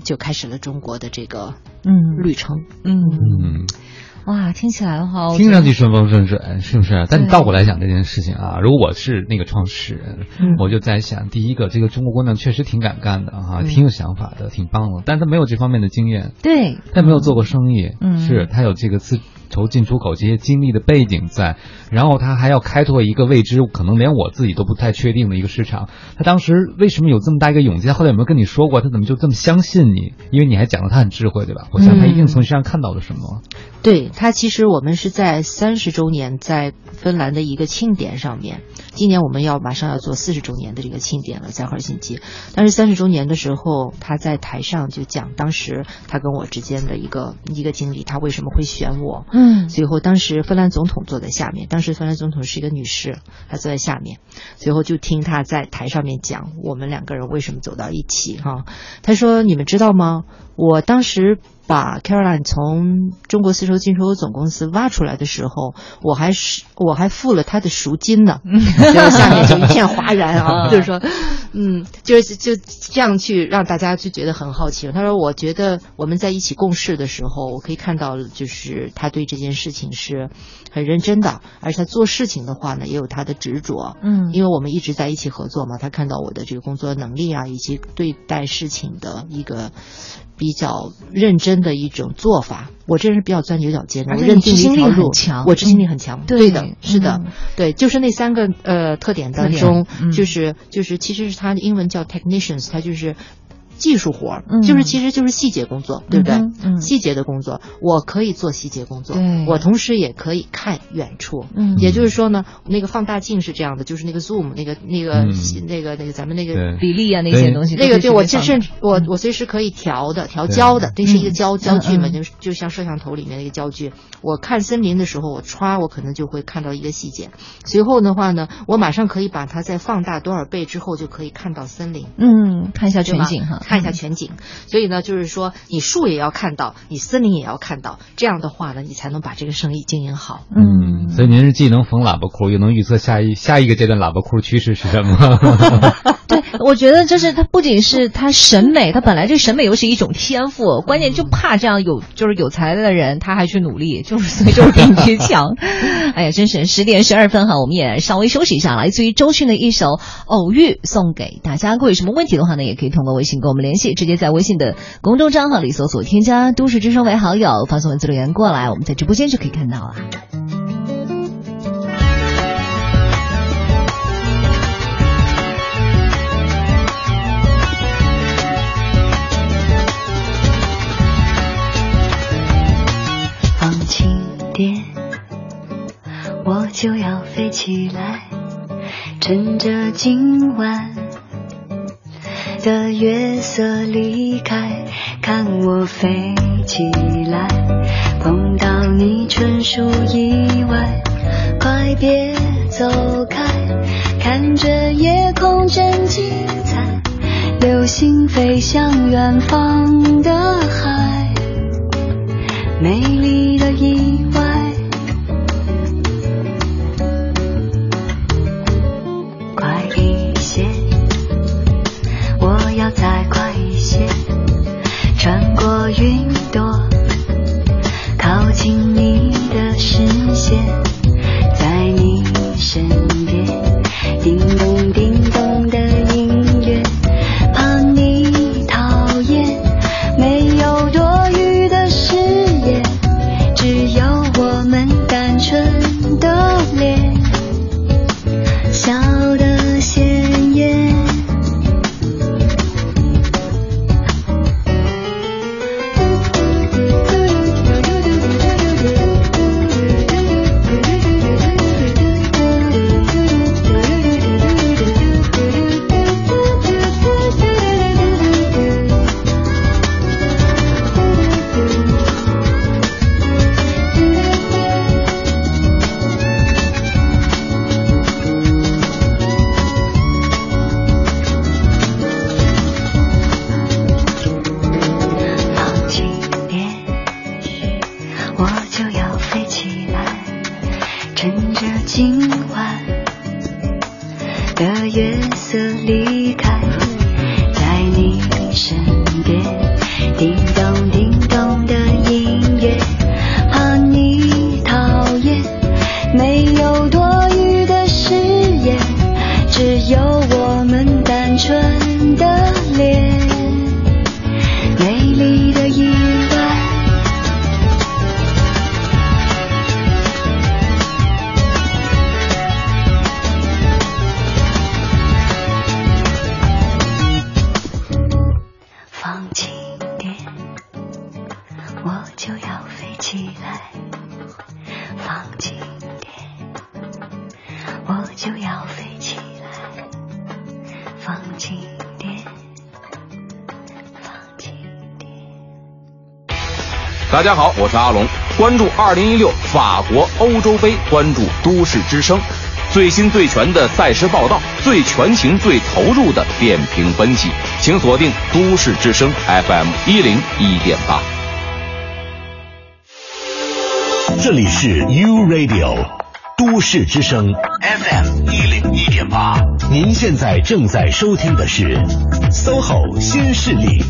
就开始了中国的这个嗯。旅程。嗯，嗯，哇，听起来的话，听上去顺风顺水，是不是？但你倒过来想这件事情啊，如果我是那个创始人，嗯。我就在想，第一个，这个中国姑娘确实挺敢干的哈、嗯。挺有想法的，挺棒的，但她没有这方面的经验，对，她没有做过生意，嗯。是她有这个丝绸进出口这些经历的背景在，然后他还要开拓一个未知，可能连我自己都不太确定的一个市场。他当时为什么有这么大一个勇气？他后来有没有跟你说过？他怎么就这么相信你？因为你还讲了他很智慧，对吧？我想他一定从你身上看到了什么。对他，其实我们是在三十周年，在芬兰的一个庆典上面。今年我们要马上要做四十周年的这个庆典了，在赫尔辛基。但是三十周年的时候，他在台上就讲当时他跟我之间的一个一个经历，他为什么会选我。嗯随后，当时芬兰总统坐在下面，当时芬兰总统是一个女士，她坐在下面。随后就听她在台上面讲我们两个人为什么走到一起哈。她说：“你们知道吗？我当时把 Caroline 从中国丝绸进出口总公司挖出来的时候，我还是我还付了他的赎金呢。”就是下面就一片哗然啊，就是说，嗯，就是就这样去让大家就觉得很好奇。他说：“我觉得我们在一起共事的时候，我可以看到，就是他对这件事情是很认真的，而且他做事情的话呢，也有他的执着。嗯因为我们一直在一起合作嘛，他看到我的这个工作能力啊，以及对待事情的一个比较认真的一种做法。我这人是比较钻牛角尖的，而我认定一条路很强，我执行力很强。对的，是的，嗯。对，就是那三个呃特点当中，嗯。就是就是其实是他的英文叫 technicians，他就是技术活儿，嗯。就是其实就是细节工作，对不对？嗯。嗯细节的工作，我可以做细节工作，我同时也可以看远处。嗯。也就是说呢，那个放大镜是这样的，就是那个 zoom，那个那个、嗯。那个那个咱们那个比例啊那些东西那个对我可以随便放甚至我我随时可以调的，调焦的，这是一个焦焦距嘛，就是就像摄像头里面那个焦距。我看森林的时候，我歘，我可能就会看到一个细节。随后的话呢，我马上可以把它再放大多少倍之后，就可以看到森林。嗯，看一下全景哈，看一下全景。所以呢，就是说你树也要看到，你森林也要看到，这样的话呢，你才能把这个生意经营好。嗯，所以您是既能缝喇叭裤，又能预测下一下一个阶段喇叭裤趋势是什么？对，我觉得就是他不仅是他审美，他本来这审美又是一种天赋，关键就怕这样有就是有才的人他还去努力，就是所以就是比你去强。哎呀，真是十点十二分哈，我们也稍微休息一下，来自于周迅的一首《偶遇》送给大家。如果有什么问题的话呢，也可以通过微信跟我们我们联系，直接在微信的公众账号里搜索添加“都市之声”为好友，发送文字留言过来，我们在直播间就可以看到了。放轻点，我就要飞起来，趁着今晚的月色离开，看我飞起来，碰到你纯属意外，快别走开，看着夜空真精彩，流星飞向远方的海。美丽的意外。穿过云朵，靠近你的视线，大家好，我是阿龙，关注二零一六法国欧洲杯，关注都市之声，最新最全的赛事报道，最全情最投入的点评分析，请锁定都市之声 FM 一零一点八。这里是 U Radio 都市之声 FM 一零一点八，您现在正在收听的是 SOHO 新势力。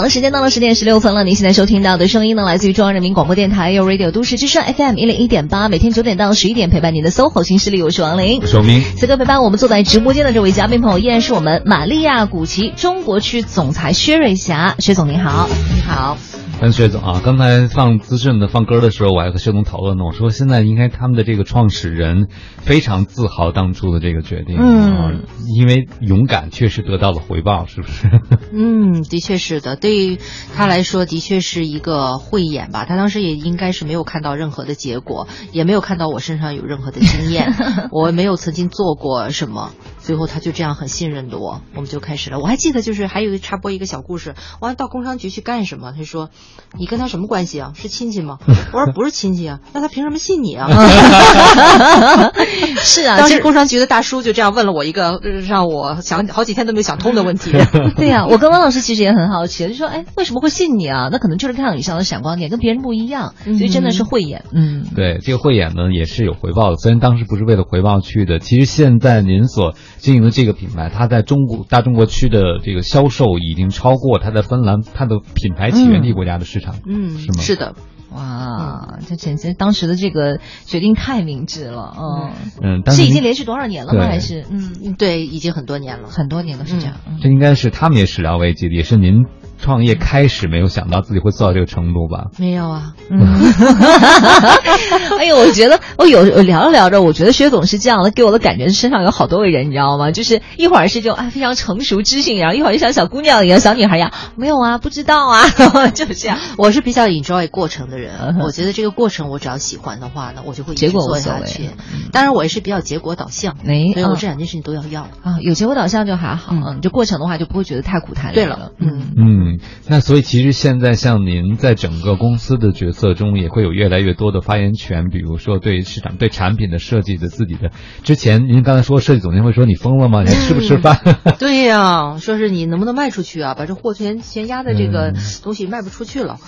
好了，时间到了十点十六分了。您现在收听到的声音呢，来自于中央人民广播电台 u Radio 都市之声 FM 一零一点八，每天九点到十一点陪伴您的 SOHO 新势力，我是王琳。说明此刻陪伴我们坐在直播间的这位嘉宾朋友，依然是我们玛利亚古奇中国区总裁薛瑞霞，薛总您好。你好，跟薛总啊，刚才放资讯的放歌的时候，我还和薛总讨论呢。我说现在应该他们的这个创始人非常自豪当初的这个决定，嗯啊，因为勇敢确实得到了回报，是不是？嗯，的确是的，对于他来说，的确是一个慧眼吧。他当时也应该是没有看到任何的结果，也没有看到我身上有任何的经验，我没有曾经做过什么。最后他就这样很信任的我，我们就开始了。我还记得就是还有一个插播一个小故事，我还到工商局去干什么？他说：“你跟他什么关系啊？是亲戚吗？”我说：“不是亲戚啊，那他凭什么信你啊？” 是啊，当时工商局的大叔就这样问了我一个呃让我想好几天都没有想通的问题。对呀、我跟汪老师其实也很好奇，就说，哎，为什么会信你啊？那可能就是看到你身上的闪光点跟别人不一样，所以真的是慧眼。嗯，对，这个慧眼呢也是有回报的，虽然当时不是为了回报去的，其实现在您所经营的这个品牌，它在中国大中国区的这个销售已经超过它在芬兰它的品牌起源地国家的市场，嗯，是吗？是的，哇，这简直当时的这个决定太明智了，嗯，嗯，但是已经连续多少年了吗？还是嗯，嗯对，已经很多年了。很多年都是这样。嗯这应该是他们也始料未及的，也是您创业开始没有想到自己会做到这个程度吧？没有啊，嗯，哎呦，我觉得我有我聊着聊着，我觉得薛总是这样的，给我的感觉身上有好多个人，你知道吗？就是一会儿是这种哎非常成熟知性，然后一会儿就像小姑娘一样、小女孩一样，没有啊，不知道啊，就是这样。我是比较 enjoy 过程的人我觉得这个过程我只要喜欢的话呢，我就会一直结果做下去。当然，我也是比较结果导向，哎嗯所以我这两件事情都要要。啊，有结果导向就还好，嗯嗯，就过程的话就不会觉得太苦太累对了嗯。嗯，那所以其实现在像您在整个公司的角色中，也会有越来越多的发言权，比如说对市场、对产品的设计的自己的。之前您刚才说设计总监会说你疯了吗？你还吃不吃饭？对呀、说是你能不能卖出去啊？把这货全全压在这个嗯东西卖不出去了。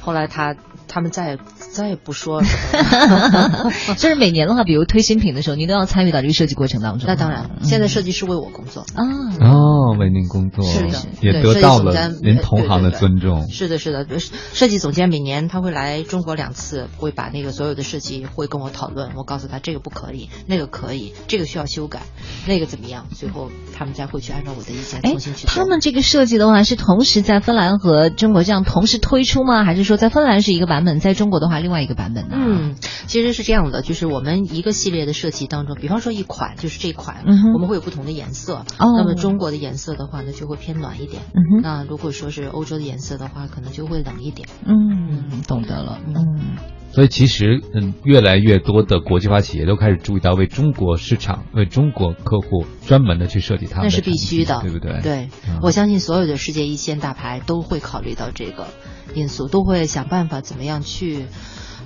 后来他他们再再也不说了 就是每年的话，比如推新品的时候，您都要参与到这个设计过程当中。那当然，嗯现在设计师为我工作。啊，哦，为您工作，是的也得到了您同行的尊重。是的，是的，设计总监每年他会来中国两次，会把那个所有的设计会跟我讨论。我告诉他这个不可以，那个可以，这个需要修改，那个怎么样？最后他们再会去按照我的意见哎重新去，他们这个设计的话是同时在芬兰和中国这样同时推出吗？还是说在芬兰是一个版本，在中国的话另外一个版本呢？嗯，其实是这样的，就是我们一个系列的设计当中，比方说一款就是这款，嗯我们会有不同的颜色。哦那么中国的颜色的话呢，就会偏暖一点。嗯哼那如果说是欧洲的颜色的话，可能就会冷一点。嗯，懂得了。嗯，所以其实，嗯，越来越多的国际化企业都开始注意到为中国市场、为中国客户专门的去设计它们的那是必须的，对不对？对，嗯我相信所有的世界一线大牌都会考虑到这个因素，都会想办法怎么样去，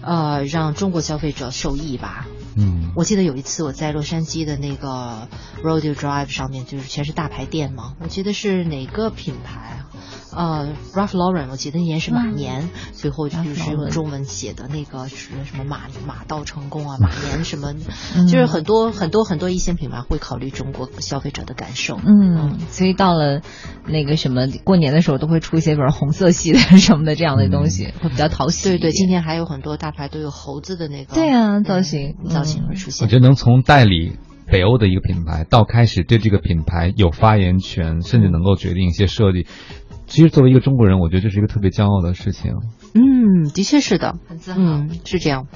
呃，让中国消费者受益吧。嗯，我记得有一次我在洛杉矶的那个 Rodeo Drive 上面，就是全是大牌店嘛。我记得是哪个品牌啊？呃，Ralph Lauren，我记得那年是马年，最后就是用中文写的那个是什么马马到成功啊，马年什么，嗯就是很多很多很多一线品牌会考虑中国消费者的感受。嗯，所以到了那个什么过年的时候，都会出一些比如红色系的 什么的这样的东西，会比较讨喜。对对，今天还有很多大牌都有猴子的那个对啊造型嗯造型会出现。我觉得能从代理北欧的一个品牌到开始对这个品牌有发言权，甚至能够决定一些设计。其实作为一个中国人，我觉得这是一个特别骄傲的事情，嗯，的确是的，很自豪。嗯，是这样。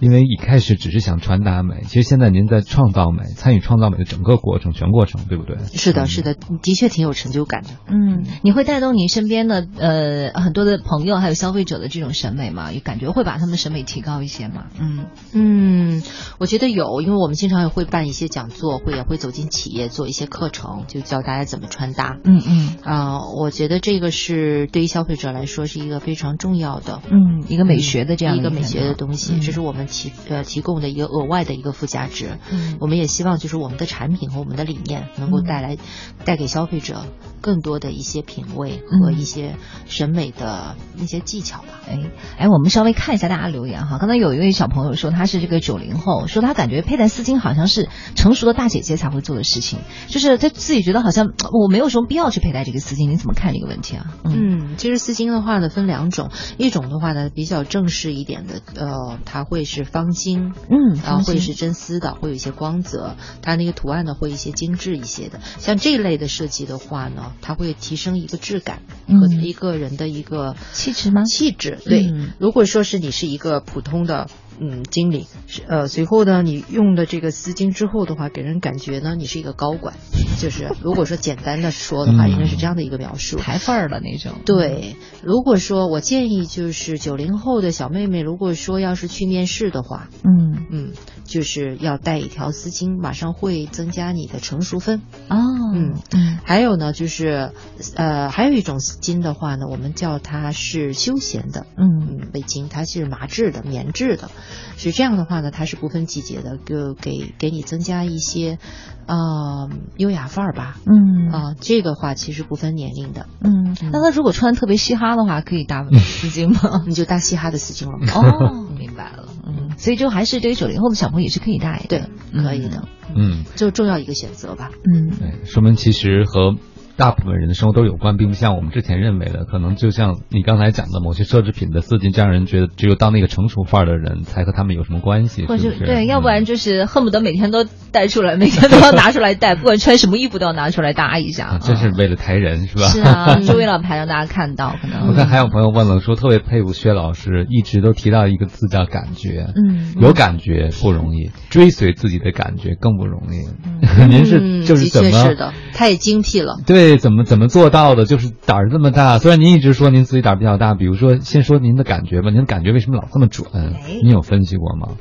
因为一开始只是想传达美，其实现在您在创造美，参与创造美的整个过程、全过程，对不对？是的，是的，的确挺有成就感的。嗯，你会带动你身边的呃很多的朋友还有消费者的这种审美吗？也感觉会把他们的审美提高一些吗？嗯嗯，我觉得有，因为我们经常也会办一些讲座，会也会走进企业做一些课程，就教大家怎么穿搭。嗯嗯啊、我觉得这个是对于消费者来说是一个非常重要的。嗯，一个美学的这样一个美学的东西，嗯这是我们提呃提供的一个额外的一个附加值。嗯我们也希望就是我们的产品和我们的理念能够带来、带给消费者更多的一些品味和嗯一些审美的一些技巧吧。哎哎，我们稍微看一下大家留言哈。刚才有一位小朋友说他是这个九零后，说他感觉佩戴丝巾好像是成熟的大姐姐才会做的事情，就是他自己觉得好像我没有什么必要去佩戴这个丝巾。你怎么看这个问题啊？嗯，其实丝巾的话呢分两种，一种的话呢比较正式一点的，呃，它会是方巾，嗯啊，方巾会是真丝的，会有一些光泽，它那个图案呢会一些精致一些的。像这一类的设计的话呢，它会提升一个质感，和嗯一个人的一个气质吗气质对。嗯如果说是你是一个普通的嗯经理，是呃，随后呢，你用了这个丝巾之后的话，给人感觉呢，你是一个高管，就是如果说简单的说的话，嗯。应该是这样的一个描述。抬范儿的那种。对，如果说我建议就是九零后的小妹妹，如果说要是去面试的话，嗯。嗯，就是要带一条丝巾，马上会增加你的成熟分。哦嗯嗯。还有呢，就是呃，还有一种丝巾的话呢，我们叫它是休闲的，嗯。嗯，围巾它是麻质的、棉质的，是这样的话呢，它是不分季节的，就给给你增加一些呃优雅范儿吧。嗯啊、这个话其实不分年龄的，嗯，那他如果穿特别嘻哈的话，可以搭丝巾吗？你就搭嘻哈的丝巾了。哦，明白了。嗯，所以就还是对于九零后的小朋友也是可以戴的。对，可以的，嗯，就重要一个选择吧。嗯对，说明其实和大部分人的生活都有关，并不像我们之前认为的，可能就像你刚才讲的某些奢侈品的丝巾，这样人觉得只有当那个成熟范儿的人才和他们有什么关系，或者是？对，要不然嗯就是恨不得每天都带出来，每天都要拿出来戴，不管穿什么衣服都要拿出来搭一下。啊，真是为了抬人是吧？是啊，就为了拍让大家看到，可能我看还有朋友问了，说特别佩服薛老师，一直都提到一个字叫感觉。嗯有感觉不容易，追随自己的感觉更不容易。您是就是怎么确是的，太精辟了。对怎么怎么做到的？就是胆儿这么大。虽然您一直说您自己胆儿比较大，比如说先说您的感觉吧，您的感觉为什么老这么准？哎您有分析过吗？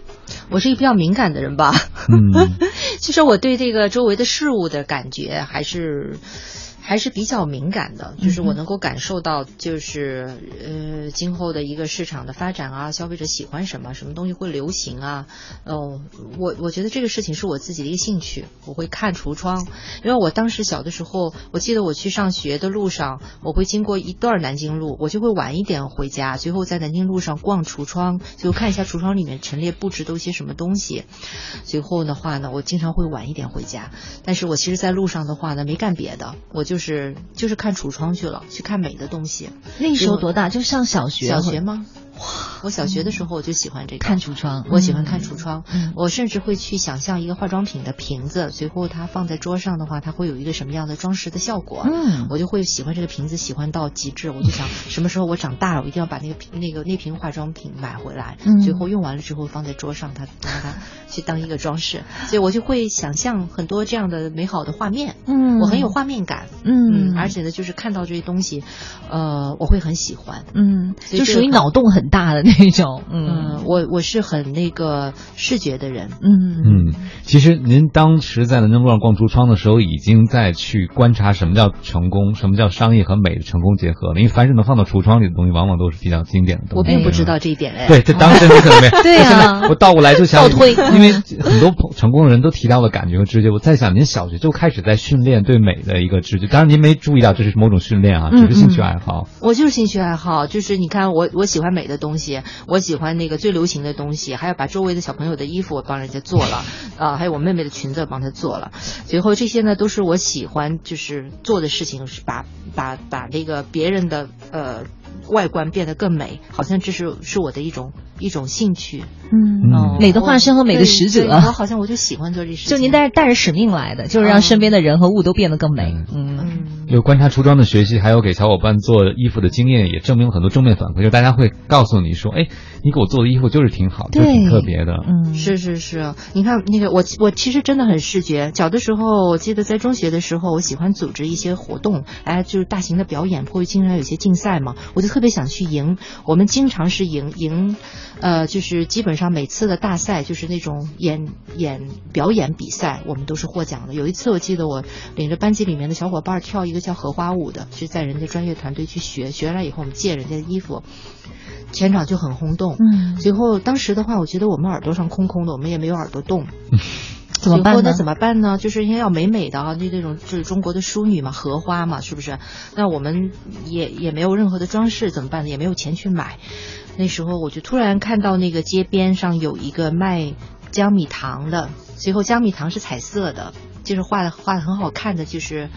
我是一个比较敏感的人吧，嗯其实我对这个周围的事物的感觉还是。还是比较敏感的，就是我能够感受到，就是呃，今后的一个市场的发展啊，消费者喜欢什么，什么东西会流行啊，哦，我我觉得这个事情是我自己的一个兴趣，我会看橱窗，因为我当时小的时候，我记得我去上学的路上，我会经过一段南京路，我就会晚一点回家，最后在南京路上逛橱窗，最后看一下橱窗里面陈列布置都有些什么东西，最后的话呢，我经常会晚一点回家，但是我其实在路上的话呢，没干别的，我就是就是看橱窗去了，去看美的东西。那时候多大？就上小学？小学吗？哇！我小学的时候我就喜欢这个看橱窗，我喜欢看橱窗，嗯我甚至会去想象一个化妆品的瓶子，随后它放在桌上的话，它会有一个什么样的装饰的效果。嗯我就会喜欢这个瓶子，喜欢到极致。我就想，什么时候我长大了，我一定要把那个瓶那个那瓶化妆品买回来，嗯最后用完了之后放在桌上，它让它去当一个装饰。所以我就会想象很多这样的美好的画面。嗯我很有画面感。嗯而且呢，就是看到这些东西，呃，我会很喜欢。嗯，就属于脑洞很大的那种，嗯嗯，我我是很那个视觉的人。嗯嗯，其实您当时在南京路上逛橱窗的时候，已经在去观察什么叫成功，什么叫商业和美的成功结合了。因为凡是能放到橱窗里的东西，往往都是比较经典的东西。我并不知道这一点哎。对，这当时你可能没有。对呀现在我倒过来就想，倒推因为很多成功的人都提到了感觉和直觉。我在想，您小学就开始在训练对美的一个直觉，当然您没注意到这是某种训练啊，只是兴趣爱好。我就是兴趣爱好，就是你看我我喜欢美的东西，我喜欢那个最流行的东西，还要把周围的小朋友的衣服我帮人家做了，啊、还有我妹妹的裙子我帮她做了，最后这些呢都是我喜欢就是做的事情，是把把把那个别人的呃外观变得更美，好像这是是我的一种一种兴趣。嗯嗯美的化身和美的使者我好像我就喜欢做这事情。就您带着带着使命来的，就是让身边的人和物都变得更美。嗯嗯。有观察橱窗的学习，还有给小伙伴做衣服的经验，也证明了很多正面反馈，就是大家会告诉你说，哎，你给我做的衣服就是挺好，就是挺特别的。嗯，是是是，你看那个我我其实真的很视觉。小的时候，我记得在中学的时候，我喜欢组织一些活动，哎，就是大型的表演，会经常有些竞赛嘛，我就特别想去赢。我们经常是赢赢，呃，就是基本上每次的大赛，就是那种演演表演比赛，我们都是获奖的。有一次我记得我领着班级里面的小伙伴跳一个叫荷花舞的，是在人家专业团队去学，学来以后我们借人家的衣服，全场就很轰动。嗯最后当时的话，我觉得我们耳朵上空空的，我们也没有耳朵洞。怎么办呢随后那怎么办呢？就是应该要美美的啊，就那种就是中国的淑女嘛，荷花嘛，是不是？那我们也也没有任何的装饰，怎么办呢？也没有钱去买。那时候我就突然看到那个街边上有一个卖江米糖的，随后江米糖是彩色的，就是画的画的很好看的，就是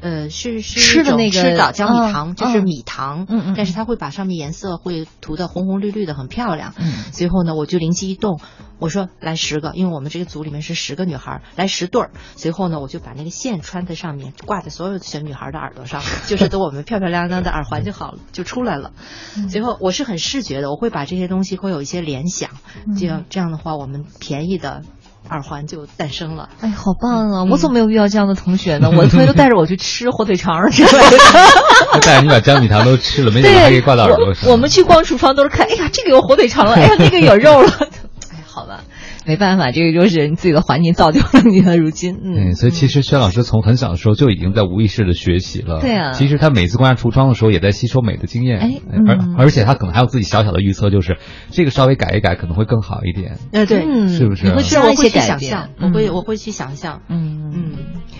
呃，是是吃的那个吃的焦米嗯糖，就是嗯米糖，嗯嗯但是它会把上面颜色会涂的红红绿绿的，很漂亮。嗯随后呢，我就灵机一动，我说来十个，因为我们这个组里面是十个女孩儿，来十对儿。随后呢，我就把那个线穿在上面，挂在所有的小女孩儿的耳朵上，就是等我们漂漂亮亮的耳环就好了，就出来了。嗯随后我是很视觉的，我会把这些东西会有一些联想，嗯这样这样的话，我们便宜的耳环就诞生了。哎，好棒啊！嗯我怎么没有遇到这样的同学呢？我的同学都带着我去吃火腿肠儿之类的。带着你把姜米糖都吃了，没想到还可以挂到耳朵上。我我们去逛橱窗都是看，哎呀，这个有火腿肠了，哎呀，那个有肉了。哎，好吧，没办法，这个就是你自己的环境造就了你的如今。嗯嗯，，所以其实薛老师从很小的时候就已经在无意识的学习了。对啊其实他每次观察橱窗的时候，也在吸收美的经验。哎而嗯而且他可能还有自己小小的预测，就是这个稍微改一改可能会更好一点。呃，对，嗯是不是你会是需要一些我会去改变想象，我会嗯我会去想象。嗯嗯，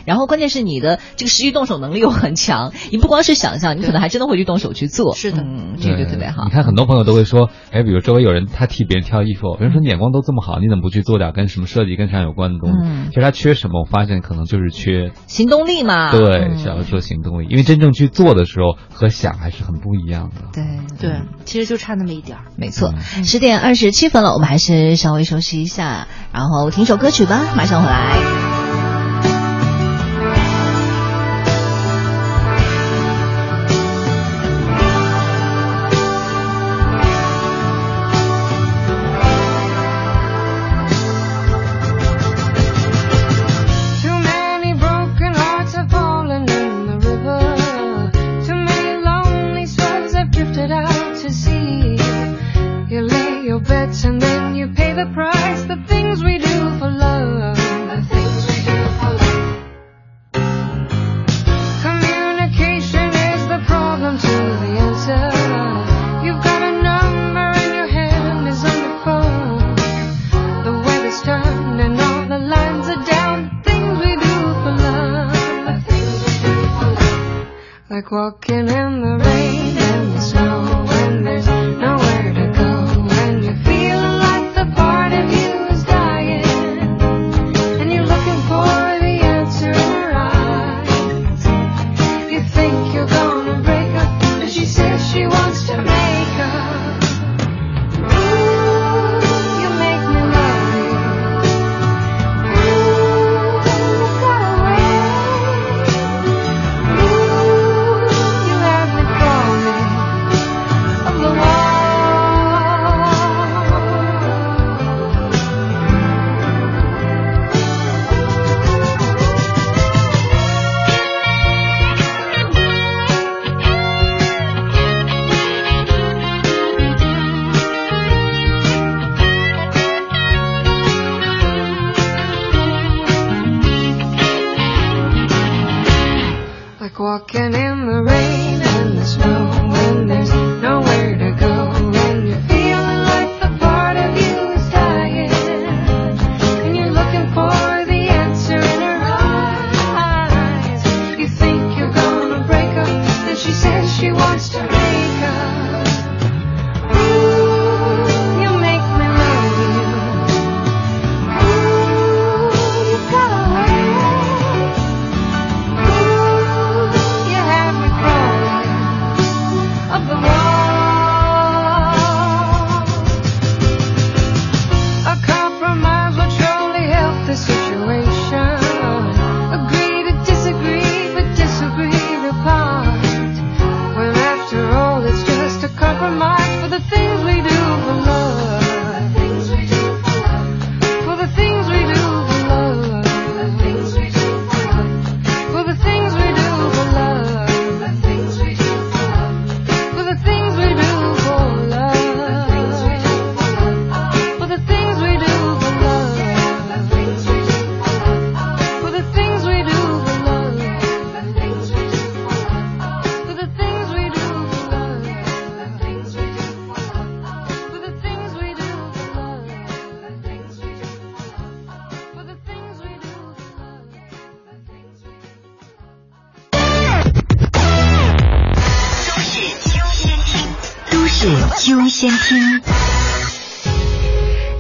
然后关键是你的这个实际动手能力又很强，你不光是想象，你可能还真的会去动手去做。是的嗯，这个就特别好你。看，很多朋友都会说，哎，比如周围有人他替别人挑衣服，别人说你眼光都这么好，你怎么不去做点跟什么设计跟啥有关的东西？嗯其实他缺什么？我发现可能就是缺行动力嘛，对，嗯是要做行动力，因为真正去做的时候和想还是很不一样的。对对，其实就差那么一点儿。没错，十点二十七分了，我们还是稍微休息一下，然后听首歌曲吧，马上回来。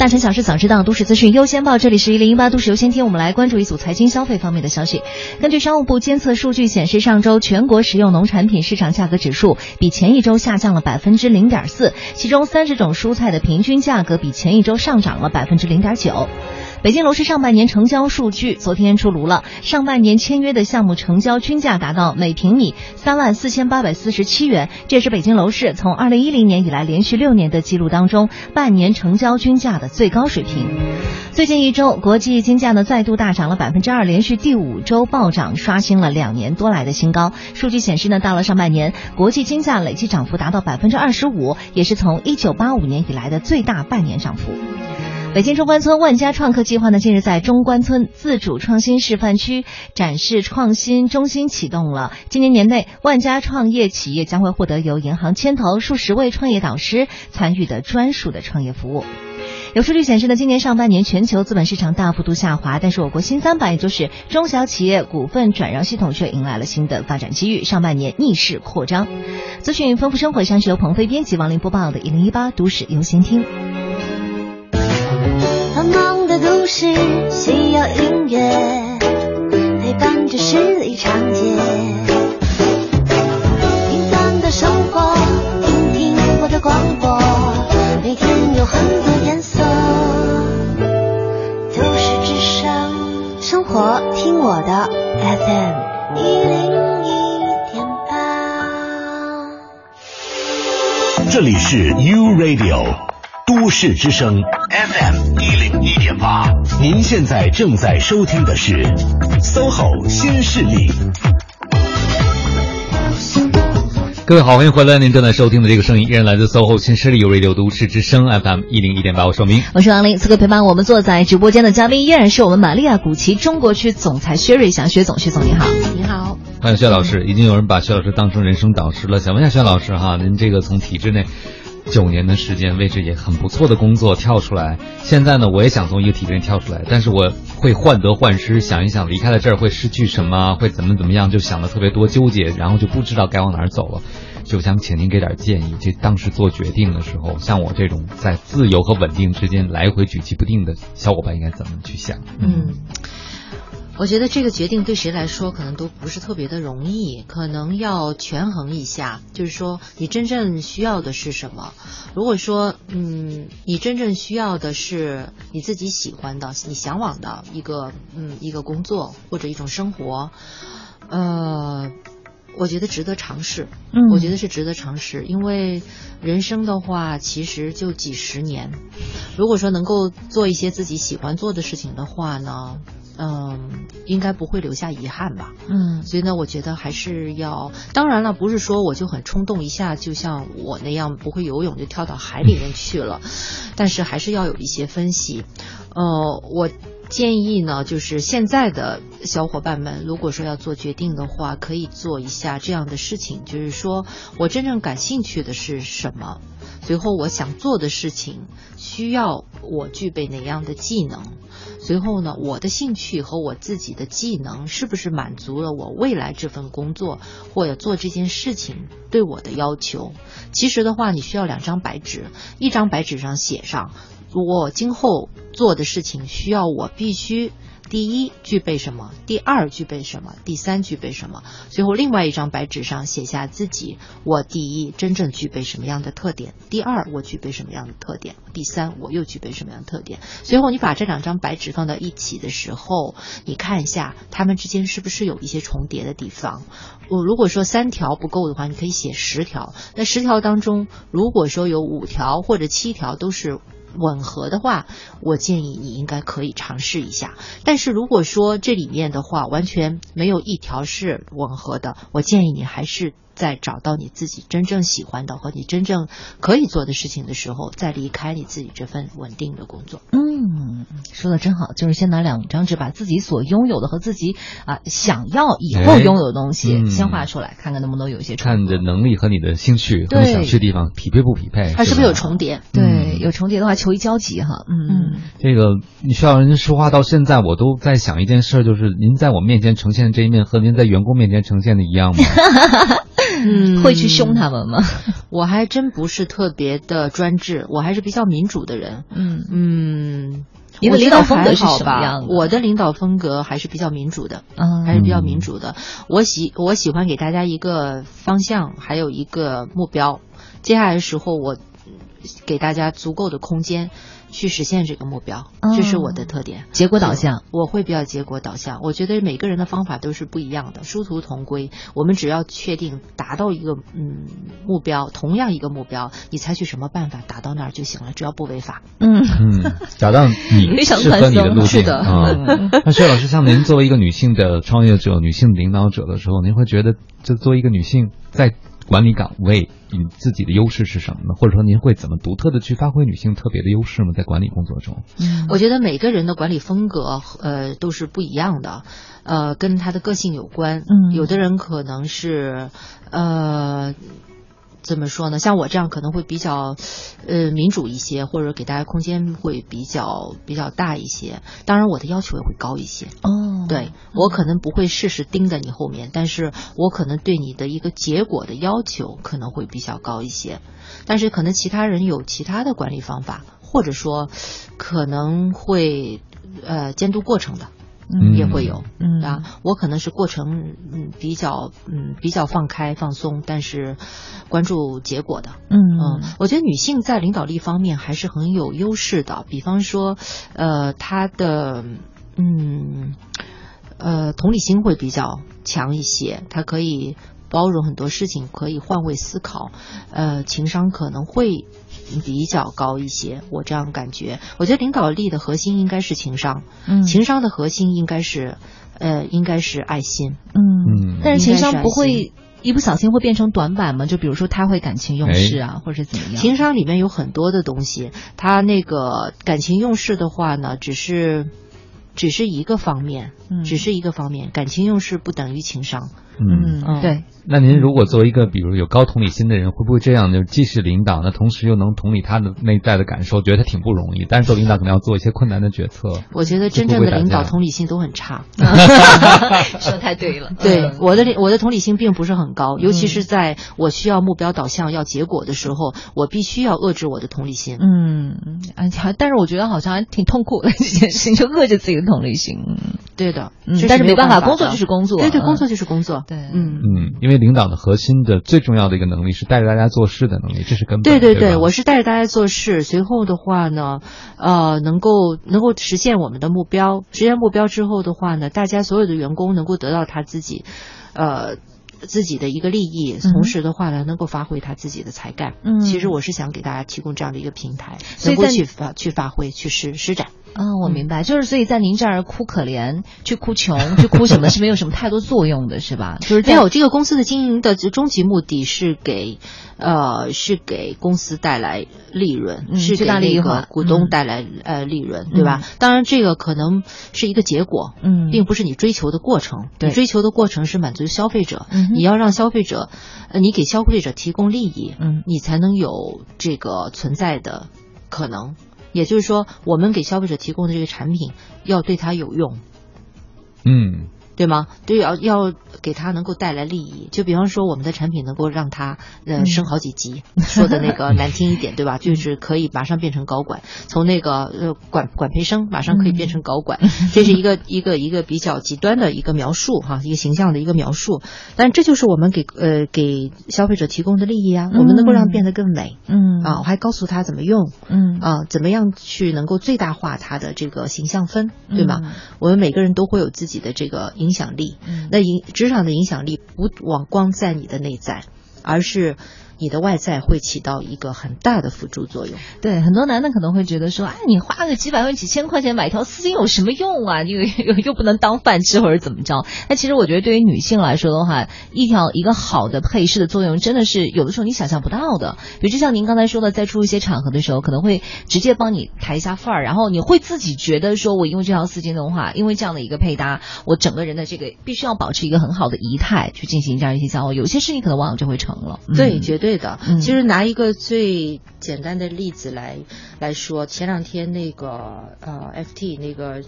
大城小事早知道，都市资讯优先报。这里是一零一八都市优先听，我们来关注一组财经消费方面的消息。根据商务部监测数据显示，上周全国食用农产品市场价格指数比前一周下降了百分之零点四，其中三十种蔬菜的平均价格比前一周上涨了百分之零点九。北京楼市上半年成交数据昨天出炉了，上半年签约的项目成交均价达到每平米三万四千八百四十七元，这是北京楼市从二零一零年以来连续六年的记录当中半年成交均价的最高水平。最近一周，国际金价呢再度大涨了百分之二，连续第五周暴涨，刷新了两年多来的新高。数据显示呢，到了上半年，国际金价累计涨幅达到百分之二十五，也是从一九八五年以来的最大半年涨幅。北京中关村万家创客计划呢，近日在中关村自主创新示范区展示创新中心启动了。今年年内，万家创业企业将会获得由银行牵头、数十位创业导师参与的专属的创业服务。有数据显示呢，今年上半年全球资本市场大幅度下滑，但是我国新三板，也就是中小企业股份转让系统却迎来了新的发展机遇，上半年逆势扩张。资讯丰富生活，像是由鹏飞编辑、王林播报的《一零一八都市优先听》。繁忙的都市需要音乐陪伴着十里长街，平凡的生活，听听我的广播，每天有很多颜色。都市之声，生活听我的 FM 一零一点八。这里是 U Radio 都市之声 FM 一点八，您现在正在收听的是 SOHO 新势力。各位好，欢迎回来！您正在收听的这个声音依然来自 SOHO 新势力有 Radio 都市之声 FM 一零一点八，我说明。我是王林，此刻陪伴我们坐在直播间的嘉宾依然是我们玛利亚古奇中国区总裁薛瑞祥薛总，薛总你好。你好，欢迎薛老师，已经有人把薛老师当成人生导师了。想问一下薛老师哈，您这个从体制内九年的时间，位置也很不错的工作跳出来，现在呢，我也想从一个体制内跳出来，但是我会患得患失，想一想离开了这儿会失去什么，会怎么怎么样，就想的特别多，纠结，然后就不知道该往哪儿走了。就想请您给点建议，这当时做决定的时候，像我这种在自由和稳定之间来回举棋不定的小伙伴，应该怎么去想？嗯，我觉得这个决定对谁来说可能都不是特别的容易，可能要权衡一下，就是说你真正需要的是什么。如果说，嗯，你真正需要的是你自己喜欢的、你向往的一个，嗯，一个工作或者一种生活，呃。我觉得值得尝试，嗯我觉得是值得尝试，因为人生的话其实就几十年，如果说能够做一些自己喜欢做的事情的话呢，嗯，应该不会留下遗憾吧。嗯所以呢，我觉得还是要，当然了，不是说我就很冲动一下，就像我那样不会游泳就跳到海里面去了，但是还是要有一些分析。呃，我建议呢，就是现在的小伙伴们，如果说要做决定的话，可以做一下这样的事情，就是说我真正感兴趣的是什么，随后我想做的事情需要我具备哪样的技能。随后呢，我的兴趣和我自己的技能是不是满足了我未来这份工作或者做这件事情对我的要求？其实的话，你需要两张白纸，一张白纸上写上我今后做的事情需要我必须。第一具备什么？第二具备什么？第三具备什么？最后另外一张白纸上写下自己，我第一真正具备什么样的特点？第二我具备什么样的特点？第三我又具备什么样的特点？随后你把这两张白纸放到一起的时候，你看一下它们之间是不是有一些重叠的地方。我如果说三条不够的话，你可以写十条。那十条当中，如果说有五条或者七条都是吻合的话，我建议你应该可以尝试一下。但是如果说这里面的话完全没有一条是吻合的，我建议你还是在找到你自己真正喜欢的和你真正可以做的事情的时候，再离开你自己这份稳定的工作。嗯，说的真好，就是先拿两张纸，把自己所拥有的和自己啊、想要以后哎拥有的东西、嗯先画出来，看看能不能有一些重看你的能力和你的兴趣和你想去的地方匹配不匹配？它是不是有重叠？对，嗯有重叠的话求一交集哈。嗯嗯，这个你需要人说话到现在，我都在想一件事，就是您在我面前呈现的这一面和您在员工面前呈现的一样吗？嗯会去凶他们吗？我还真不是特别的专制，我还是比较民主的人。嗯嗯，你的领导风格是什么样的我的领导风格还是比较民主的，嗯还是比较民主的。我喜我喜欢给大家一个方向，还有一个目标。接下来的时候，我给大家足够的空间去实现这个目标，这是我的特点。结果导向。我会比较结果导向，我觉得每个人的方法都是不一样的，殊途同归。我们只要确定达到一个嗯目标，同样一个目标，你采取什么办法达到那儿就行了，只要不违法。嗯嗯，找到你非常适合你的路径啊。那薛老师，像您作为一个女性的创业者、女性领导者的时候，您会觉得，就作为一个女性在管理岗位，你自己的优势是什么呢？或者说，您会怎么独特的去发挥女性特别的优势吗？在管理工作中，嗯我觉得每个人的管理风格，呃，都是不一样的，呃，跟他的个性有关。嗯有的人可能是，呃。怎么说呢？像我这样可能会比较，呃，民主一些，或者给大家空间会比较比较大一些。当然，我的要求也会高一些。哦，对我可能不会事事盯在你后面，但是我可能对你的一个结果的要求可能会比较高一些。但是可能其他人有其他的管理方法，或者说可能会呃监督过程的。嗯也会有，嗯啊，我可能是过程嗯比较嗯比较放开放松，但是关注结果的，嗯嗯，我觉得女性在领导力方面还是很有优势的。比方说，呃，她的嗯呃同理心会比较强一些，她可以包容很多事情，可以换位思考，呃，情商可能会比较高一些。我这样感觉，我觉得领导力的核心应该是情商，嗯情商的核心应该是呃应该是爱心。嗯，但是情商不会一不小心会变成短板吗？就比如说他会感情用事啊，或者怎么样？情商里面有很多的东西，他那个感情用事的话呢，只是只是一个方面，嗯只是一个方面，感情用事不等于情商。嗯。嗯，对，那您如果作为一个比如有高同理心的人，会不会这样？就既是领导，那同时又能同理他的内在的感受，觉得他挺不容易。但是做领导可能要做一些困难的决策。我觉得真正的领导同理心都很差。说 太对了。对嗯我的理我的同理心并不是很高，尤其是在我需要目标导向、要结果的时候，我必须要遏制我的同理心。嗯，哎，好但是我觉得好像还挺痛苦的这件事情，就遏制自己的同理心。嗯对的，但是没办法，工作就是工作。对对，嗯工作就是工作。对嗯。嗯，因为领导的核心的最重要的一个能力是带着大家做事的能力，这是根本。对对对吧我是带着大家做事，随后的话呢，呃，能够能够实现我们的目标。实现目标之后的话呢，大家所有的员工能够得到他自己，呃。自己的一个利益，同时的话呢，能够发挥他自己的才干。嗯其实我是想给大家提供这样的一个平台，能够所以在去发去发挥、去施施展。啊，我明白，就是所以在您这儿哭可怜、去哭穷、去哭什么是没有什么太多作用的，是吧？就是没有，这个公司的经营的终极目的是给，呃，是给公司带来利润，嗯是给那个股东嗯带来、呃利润，对吧？当然，这个可能是一个结果，嗯并不是你追求的过程。对你追求的过程是满足消费者，嗯你要让消费者，呃，你给消费者提供利益，嗯你才能有这个存在的可能。也就是说，我们给消费者提供的这个产品要对他有用，嗯。对吗？对，要要给他能够带来利益。就比方说，我们的产品能够让他呃嗯升好几级，说的那个 难听一点，对吧？就是可以马上变成高管，从那个呃管管培生马上可以变成高管，这是一个 一个一个比较极端的一个描述哈，一个形象的一个描述。但这就是我们给呃给消费者提供的利益啊，我们能够让变得更美。嗯啊，我还告诉他怎么用，嗯啊，怎么样去能够最大化他的这个形象分，对吗？嗯我们每个人都会有自己的这个影响力，嗯。那影职场的影响力不往光在你的内在，而是你的外在会起到一个很大的辅助作用。对，很多男的可能会觉得说，哎，你花个几百万、几千块钱买条丝巾有什么用啊？又又又不能当饭吃或者怎么着？那其实我觉得对于女性来说的话，一条一个好的配饰的作用真的是有的时候你想象不到的。比如就像您刚才说的，在出一些场合的时候，可能会直接帮你抬一下范儿，然后你会自己觉得说，我因为这条丝巾的话，因为这样的一个配搭，我整个人的这个必须要保持一个很好的仪态去进行这样一些交流。有些事情可能往往就会成了。对，嗯绝对的。嗯其实拿一个最简单的例子来来说，前两天那个呃 FT 那个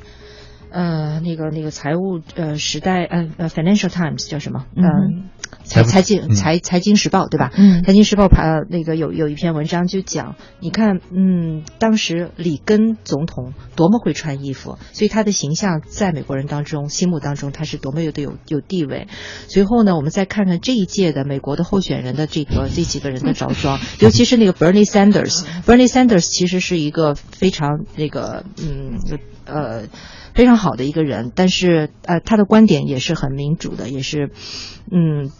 呃，那个那个财务呃时代呃呃 Financial Times 叫什么？嗯呃，财财财经嗯财财经时报对吧？嗯财经时报排那个有有一篇文章就讲，你看，嗯，当时里根总统多么会穿衣服，所以他的形象在美国人当中心目当中他是多么有的有有地位。随后呢，我们再看看这一届的美国的候选人的这个 这几个人的着装，尤其是那个 Bernie Sanders。Bernie Sanders 其实是一个非常那个嗯呃非常好的一个人，但是呃他的观点也是很民主的，也是嗯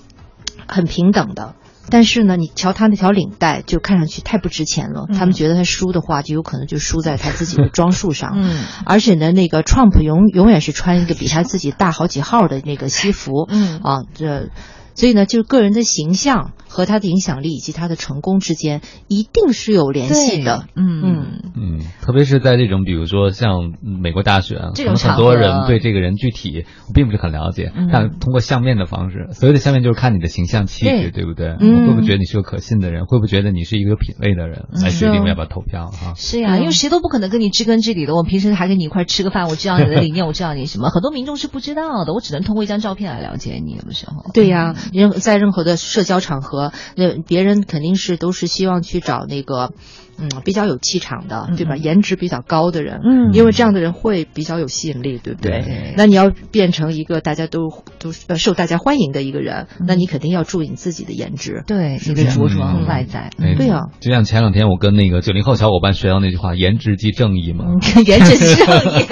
很平等的。但是呢，你瞧他那条领带，就看上去太不值钱了。他们觉得他输的话，就有可能就输在他自己的装束上。嗯而且呢，那个 Trump 永永远是穿一个比他自己大好几号的那个西服。嗯啊，这。所以呢，就是个人的形象和他的影响力以及他的成功之间一定是有联系的。嗯嗯嗯，特别是在这种比如说像美国大选，这种可能很多人对这个人具体并不是很了解，嗯但通过相面的方式，所谓的相面就是看你的形象气质，对不对？嗯会不会觉得你是个可信的人？会不会觉得你是一个有品位的人？来决定要不要投票哈？是呀，嗯因为谁都不可能跟你知根知底的。我平时还跟你一块吃个饭，我知道你的 理念，我知道你什么，很多民众是不知道的。我只能通过一张照片来了解你，有的时候。对呀、任在任何的社交场合，那别人肯定是都是希望去找那个，嗯，比较有气场的，对吧？嗯颜值比较高的人，嗯因为这样的人会比较有吸引力，对不对？对那你要变成一个大家都都呃受大家欢迎的一个人，嗯那你肯定要注意你自己的颜值。对，你的着装、嗯外在，哎对啊就像前两天我跟那个九零后小伙伴学到那句话“颜值即正义”嘛。嗯，颜值即正义。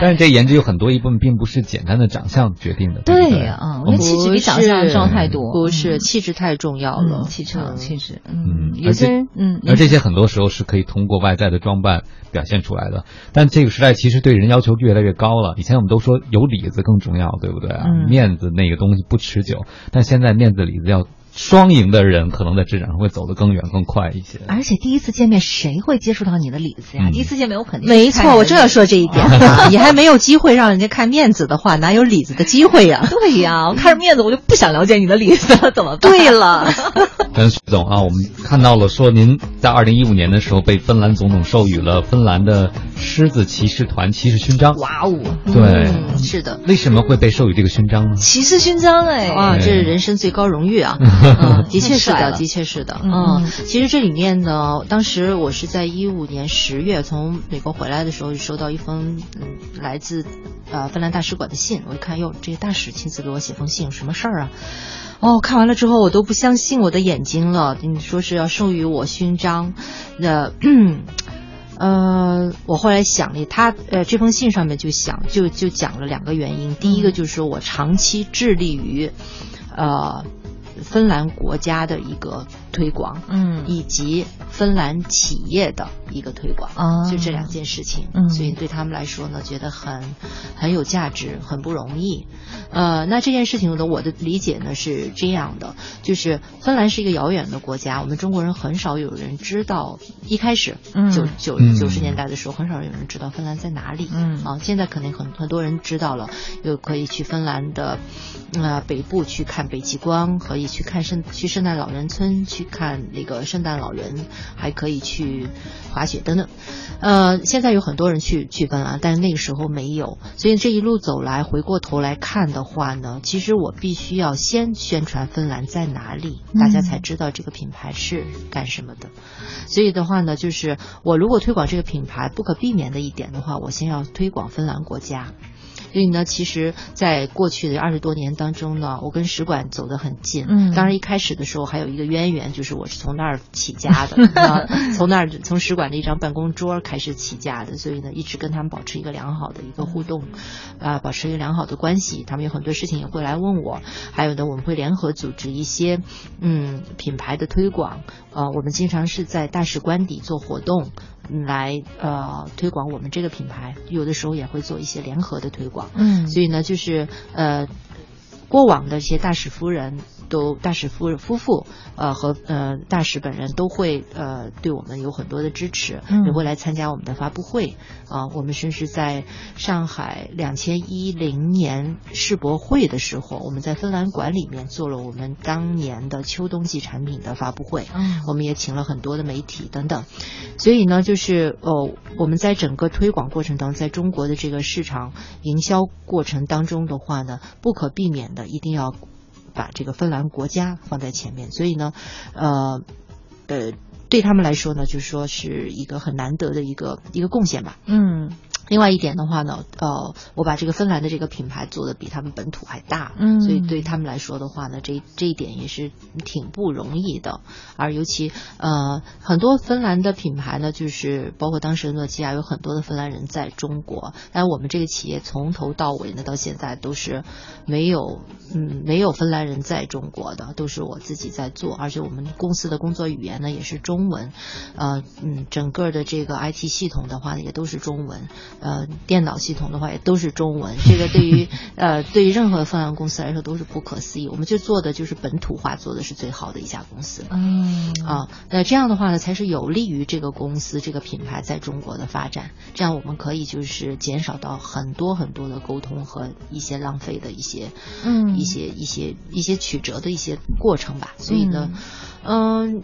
但是这颜值有很多一部分并不是简单的长相决定的，对啊，我觉得气质比长相重要太多。不是气质太重要了，嗯，气场、嗯气质，嗯嗯，而且有些人，嗯，而这些很多时候是可以通过外在的装扮表现出来的。但这个时代其实对人要求越来越高了。以前我们都说有里子更重要，对不对啊？嗯面子那个东西不持久，但现在面子里子要双赢的人，可能在职场上会走得更远更快一些。而且第一次见面，谁会接触到你的里子呀？嗯第一次见面，我肯定没错，我正要说这一点，你还没有机会让人家看面子的话，哪有里子的机会呀？对呀，我看着面子，我就不想了解你的里子了，怎么办？对了，跟徐总啊，我们看到了说您在二零一五年的时候被芬兰总统授予了芬兰的狮子骑士团骑士勋章。哇哦，对，嗯是的。为什么会被授予这个勋章呢？骑士勋章哎，哇，这是人生最高荣誉啊！嗯，的确是的，的确是的。嗯嗯，其实这里面呢，当时我是在一五年十月从美国回来的时候，就收到一封嗯来自呃芬兰大使馆的信。我一看，哟，这个大使亲自给我写封信，什么事儿啊？哦，看完了之后，我都不相信我的眼睛了。你说是要授予我勋章，那。呃，我后来想了，他呃这封信上面就想就就讲了两个原因。第一个就是说我长期致力于，呃，芬兰国家的一个推广，嗯以及芬兰企业的一个推广，啊就这两件事情。嗯所以对他们来说呢，觉得很很有价值，很不容易。呃，那这件事情呢，我的理解呢是这样的，就是芬兰是一个遥远的国家，我们中国人很少有人知道。一开始嗯九九嗯九十年代的时候，很少有人知道芬兰在哪里。嗯啊，现在肯定很很多人知道了，又可以去芬兰的呃北部去看北极光，可以去看圣去圣诞老人村去看那个圣诞老人，还可以去滑雪等等。呃，现在有很多人去去芬兰，但是那个时候没有，所以这一路走来，回过头来看的话呢，其实我必须要先宣传芬兰在哪里，大家才知道这个品牌是干什么的。所以的话呢，就是我如果推广这个品牌，不可避免的一点的话，我先要推广芬兰国家。所以呢，其实，在过去的二十多年当中呢，我跟使馆走得很近。嗯当然一开始的时候还有一个渊源，就是我是从那儿起家的，啊从那儿从使馆的一张办公桌开始起家的，所以呢，一直跟他们保持一个良好的一个互动，啊、保持一个良好的关系。他们有很多事情也会来问我，还有呢，我们会联合组织一些嗯品牌的推广，呃，我们经常是在大使官邸做活动。嗯来呃推广我们这个品牌，有的时候也会做一些联合的推广。嗯所以呢，就是呃，过往的一些大使夫人都大使夫夫妇呃和呃大使本人都会呃对我们有很多的支持，嗯。也会来参加我们的发布会。啊、我们甚至在上海两千一零年世博会的时候，我们在芬兰馆里面做了我们当年的秋冬季产品的发布会。嗯。我们也请了很多的媒体等等，所以呢，就是呃，我们在整个推广过程当中，在中国的这个市场营销过程当中的话呢，不可避免的一定要把这个芬兰国家放在前面，所以呢，呃，呃，对他们来说呢，就是说是一个很难得的一个一个贡献吧。嗯另外一点的话呢，呃，我把这个芬兰的这个品牌做的比他们本土还大，嗯所以对他们来说的话呢，这这一点也是挺不容易的。而尤其呃，很多芬兰的品牌呢，就是包括当时的诺基亚，有很多的芬兰人在中国，但我们这个企业从头到尾呢，到现在都是没有嗯没有芬兰人在中国的，都是我自己在做，而且我们公司的工作语言呢也是中文，呃嗯，整个的这个 IT 系统的话呢也都是中文。呃，电脑系统的话也都是中文，这个对于 呃对于任何芬兰公司来说都是不可思议。我们就做的就是本土化，做的是最好的一家公司。嗯啊，那这样的话呢，才是有利于这个公司这个品牌在中国的发展。这样我们可以就是减少到很多很多的沟通和一些浪费的一些嗯一些一些一些曲折的一些过程吧。所以呢，嗯。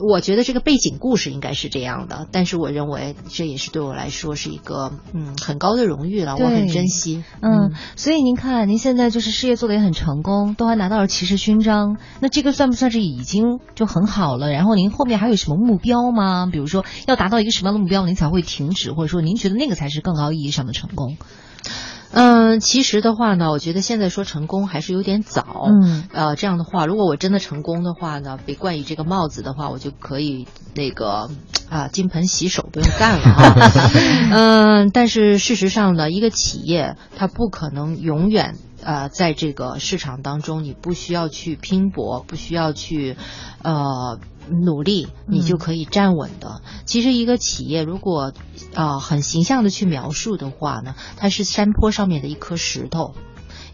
我觉得这个背景故事应该是这样的，但是我认为这也是对我来说是一个嗯很高的荣誉了，我很珍惜。嗯，所以您看，您现在就是事业做得也很成功，都还拿到了骑士勋章，那这个算不算是已经就很好了？然后您后面还有什么目标吗？比如说要达到一个什么样的目标，您才会停止，或者说您觉得那个才是更高意义上的成功？嗯，其实的话呢，我觉得现在说成功还是有点早。嗯，呃，这样的话，如果我真的成功的话呢，被冠以这个帽子的话，我就可以那个啊金盆洗手，不用干了啊。嗯，但是事实上呢，一个企业它不可能永远。呃，在这个市场当中，你不需要去拼搏，不需要去，呃，努力，你就可以站稳的。其实，一个企业如果啊、呃很形象的去描述的话呢，它是山坡上面的一颗石头。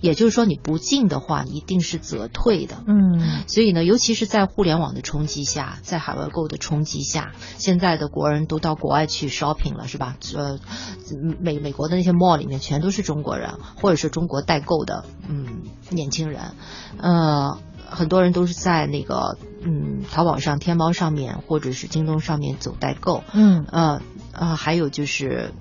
也就是说，你不进的话，你一定是则退的。嗯所以呢，尤其是在互联网的冲击下，在海外购的冲击下，现在的国人都到国外去 shopping 了，是吧？呃，美美国的那些 mall 里面全都是中国人，或者是中国代购的，嗯，年轻人，呃。很多人都是在那个嗯淘宝上、天猫上面或者是京东上面走代购，嗯，呃呃，还有就是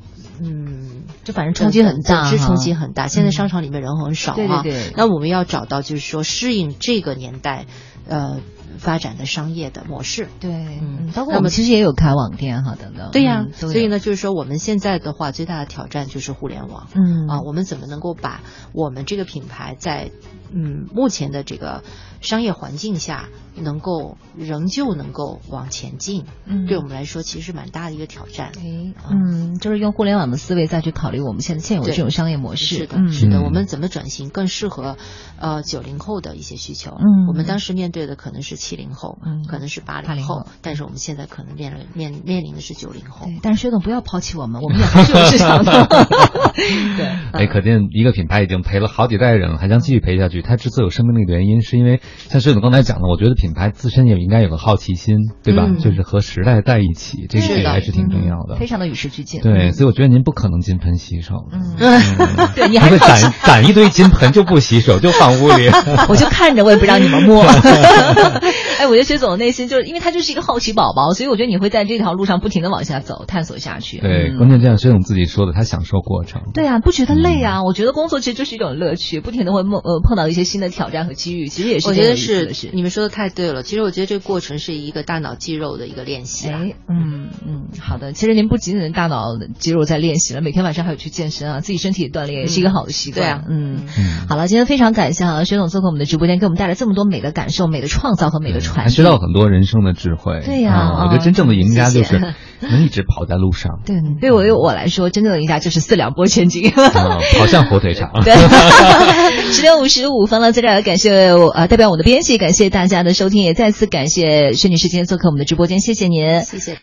嗯，就反正冲击很大哈，是冲击很大。现在嗯商场里面人很少对啊，对对那我们要找到就是说适应这个年代，呃，发展的商业的模式。对，嗯包括我们其实也有开网店哈等等。对呀、嗯所以呢，就是说我们现在的话，最大的挑战就是互联网。嗯啊，我们怎么能够把我们这个品牌在嗯目前的这个商业环境下，能够仍旧能够往前进？嗯对我们来说，其实是蛮大的一个挑战。哎，嗯，就是用互联网的思维再去考虑我们现在现有的这种商业模式。是的，嗯是的，嗯我们怎么转型更适合呃九零后的一些需求？嗯我们当时面对的可能是七零后，嗯可能是八80零后后，但是我们现在可能面临面面临的是九零后。但是薛总不要抛弃我们，我们也还是有市场的。对，哎，可见一个品牌已经陪了好几代人了，还将继续陪下去。它之所以有生命力的原因，是因为像薛总刚才讲的，我觉得品牌自身也应该有个好奇心，对吧？嗯就是和时代在一起，这个还是挺重要的。非常的与时俱进。对，所以我觉得您不可能金盆洗手。嗯，嗯 对你还会攒攒一堆金盆就不洗手，就放屋里。我就看着，我也不让你们摸。哎，我觉得薛总的内心就是因为他就是一个好奇宝宝，所以我觉得你会在这条路上不停的往下走，探索下去。对，嗯关键就像薛总自己说的，他享受过程。对啊，不觉得累嗯啊？我觉得工作其实就是一种乐趣，不停的会梦呃碰到一些新的挑战和机遇，其实也是我觉得是。你们说的太对了。其实我觉得这个过程是一个大脑肌肉的一个练习啊。哎，嗯嗯，好的。其实您不仅仅大脑肌肉在练习了，每天晚上还有去健身啊，自己身体锻炼也是一个好的习惯。对啊嗯。嗯，好了，今天非常感谢啊，薛总做客我们的直播间，给我们带来这么多美的感受、美的创造和美的传递。还学到很多人生的智慧。对呀啊我觉得真正的赢家就谢是能一直跑在路上，对，对我我来说，真正的赢家就是四两拨千斤。啊跑向火腿肠。对，十点五十五分了，在这儿感谢我呃代表我的编辑，感谢大家的收听，也再次感谢薛女士今天做客我们的直播间，谢谢您。谢谢。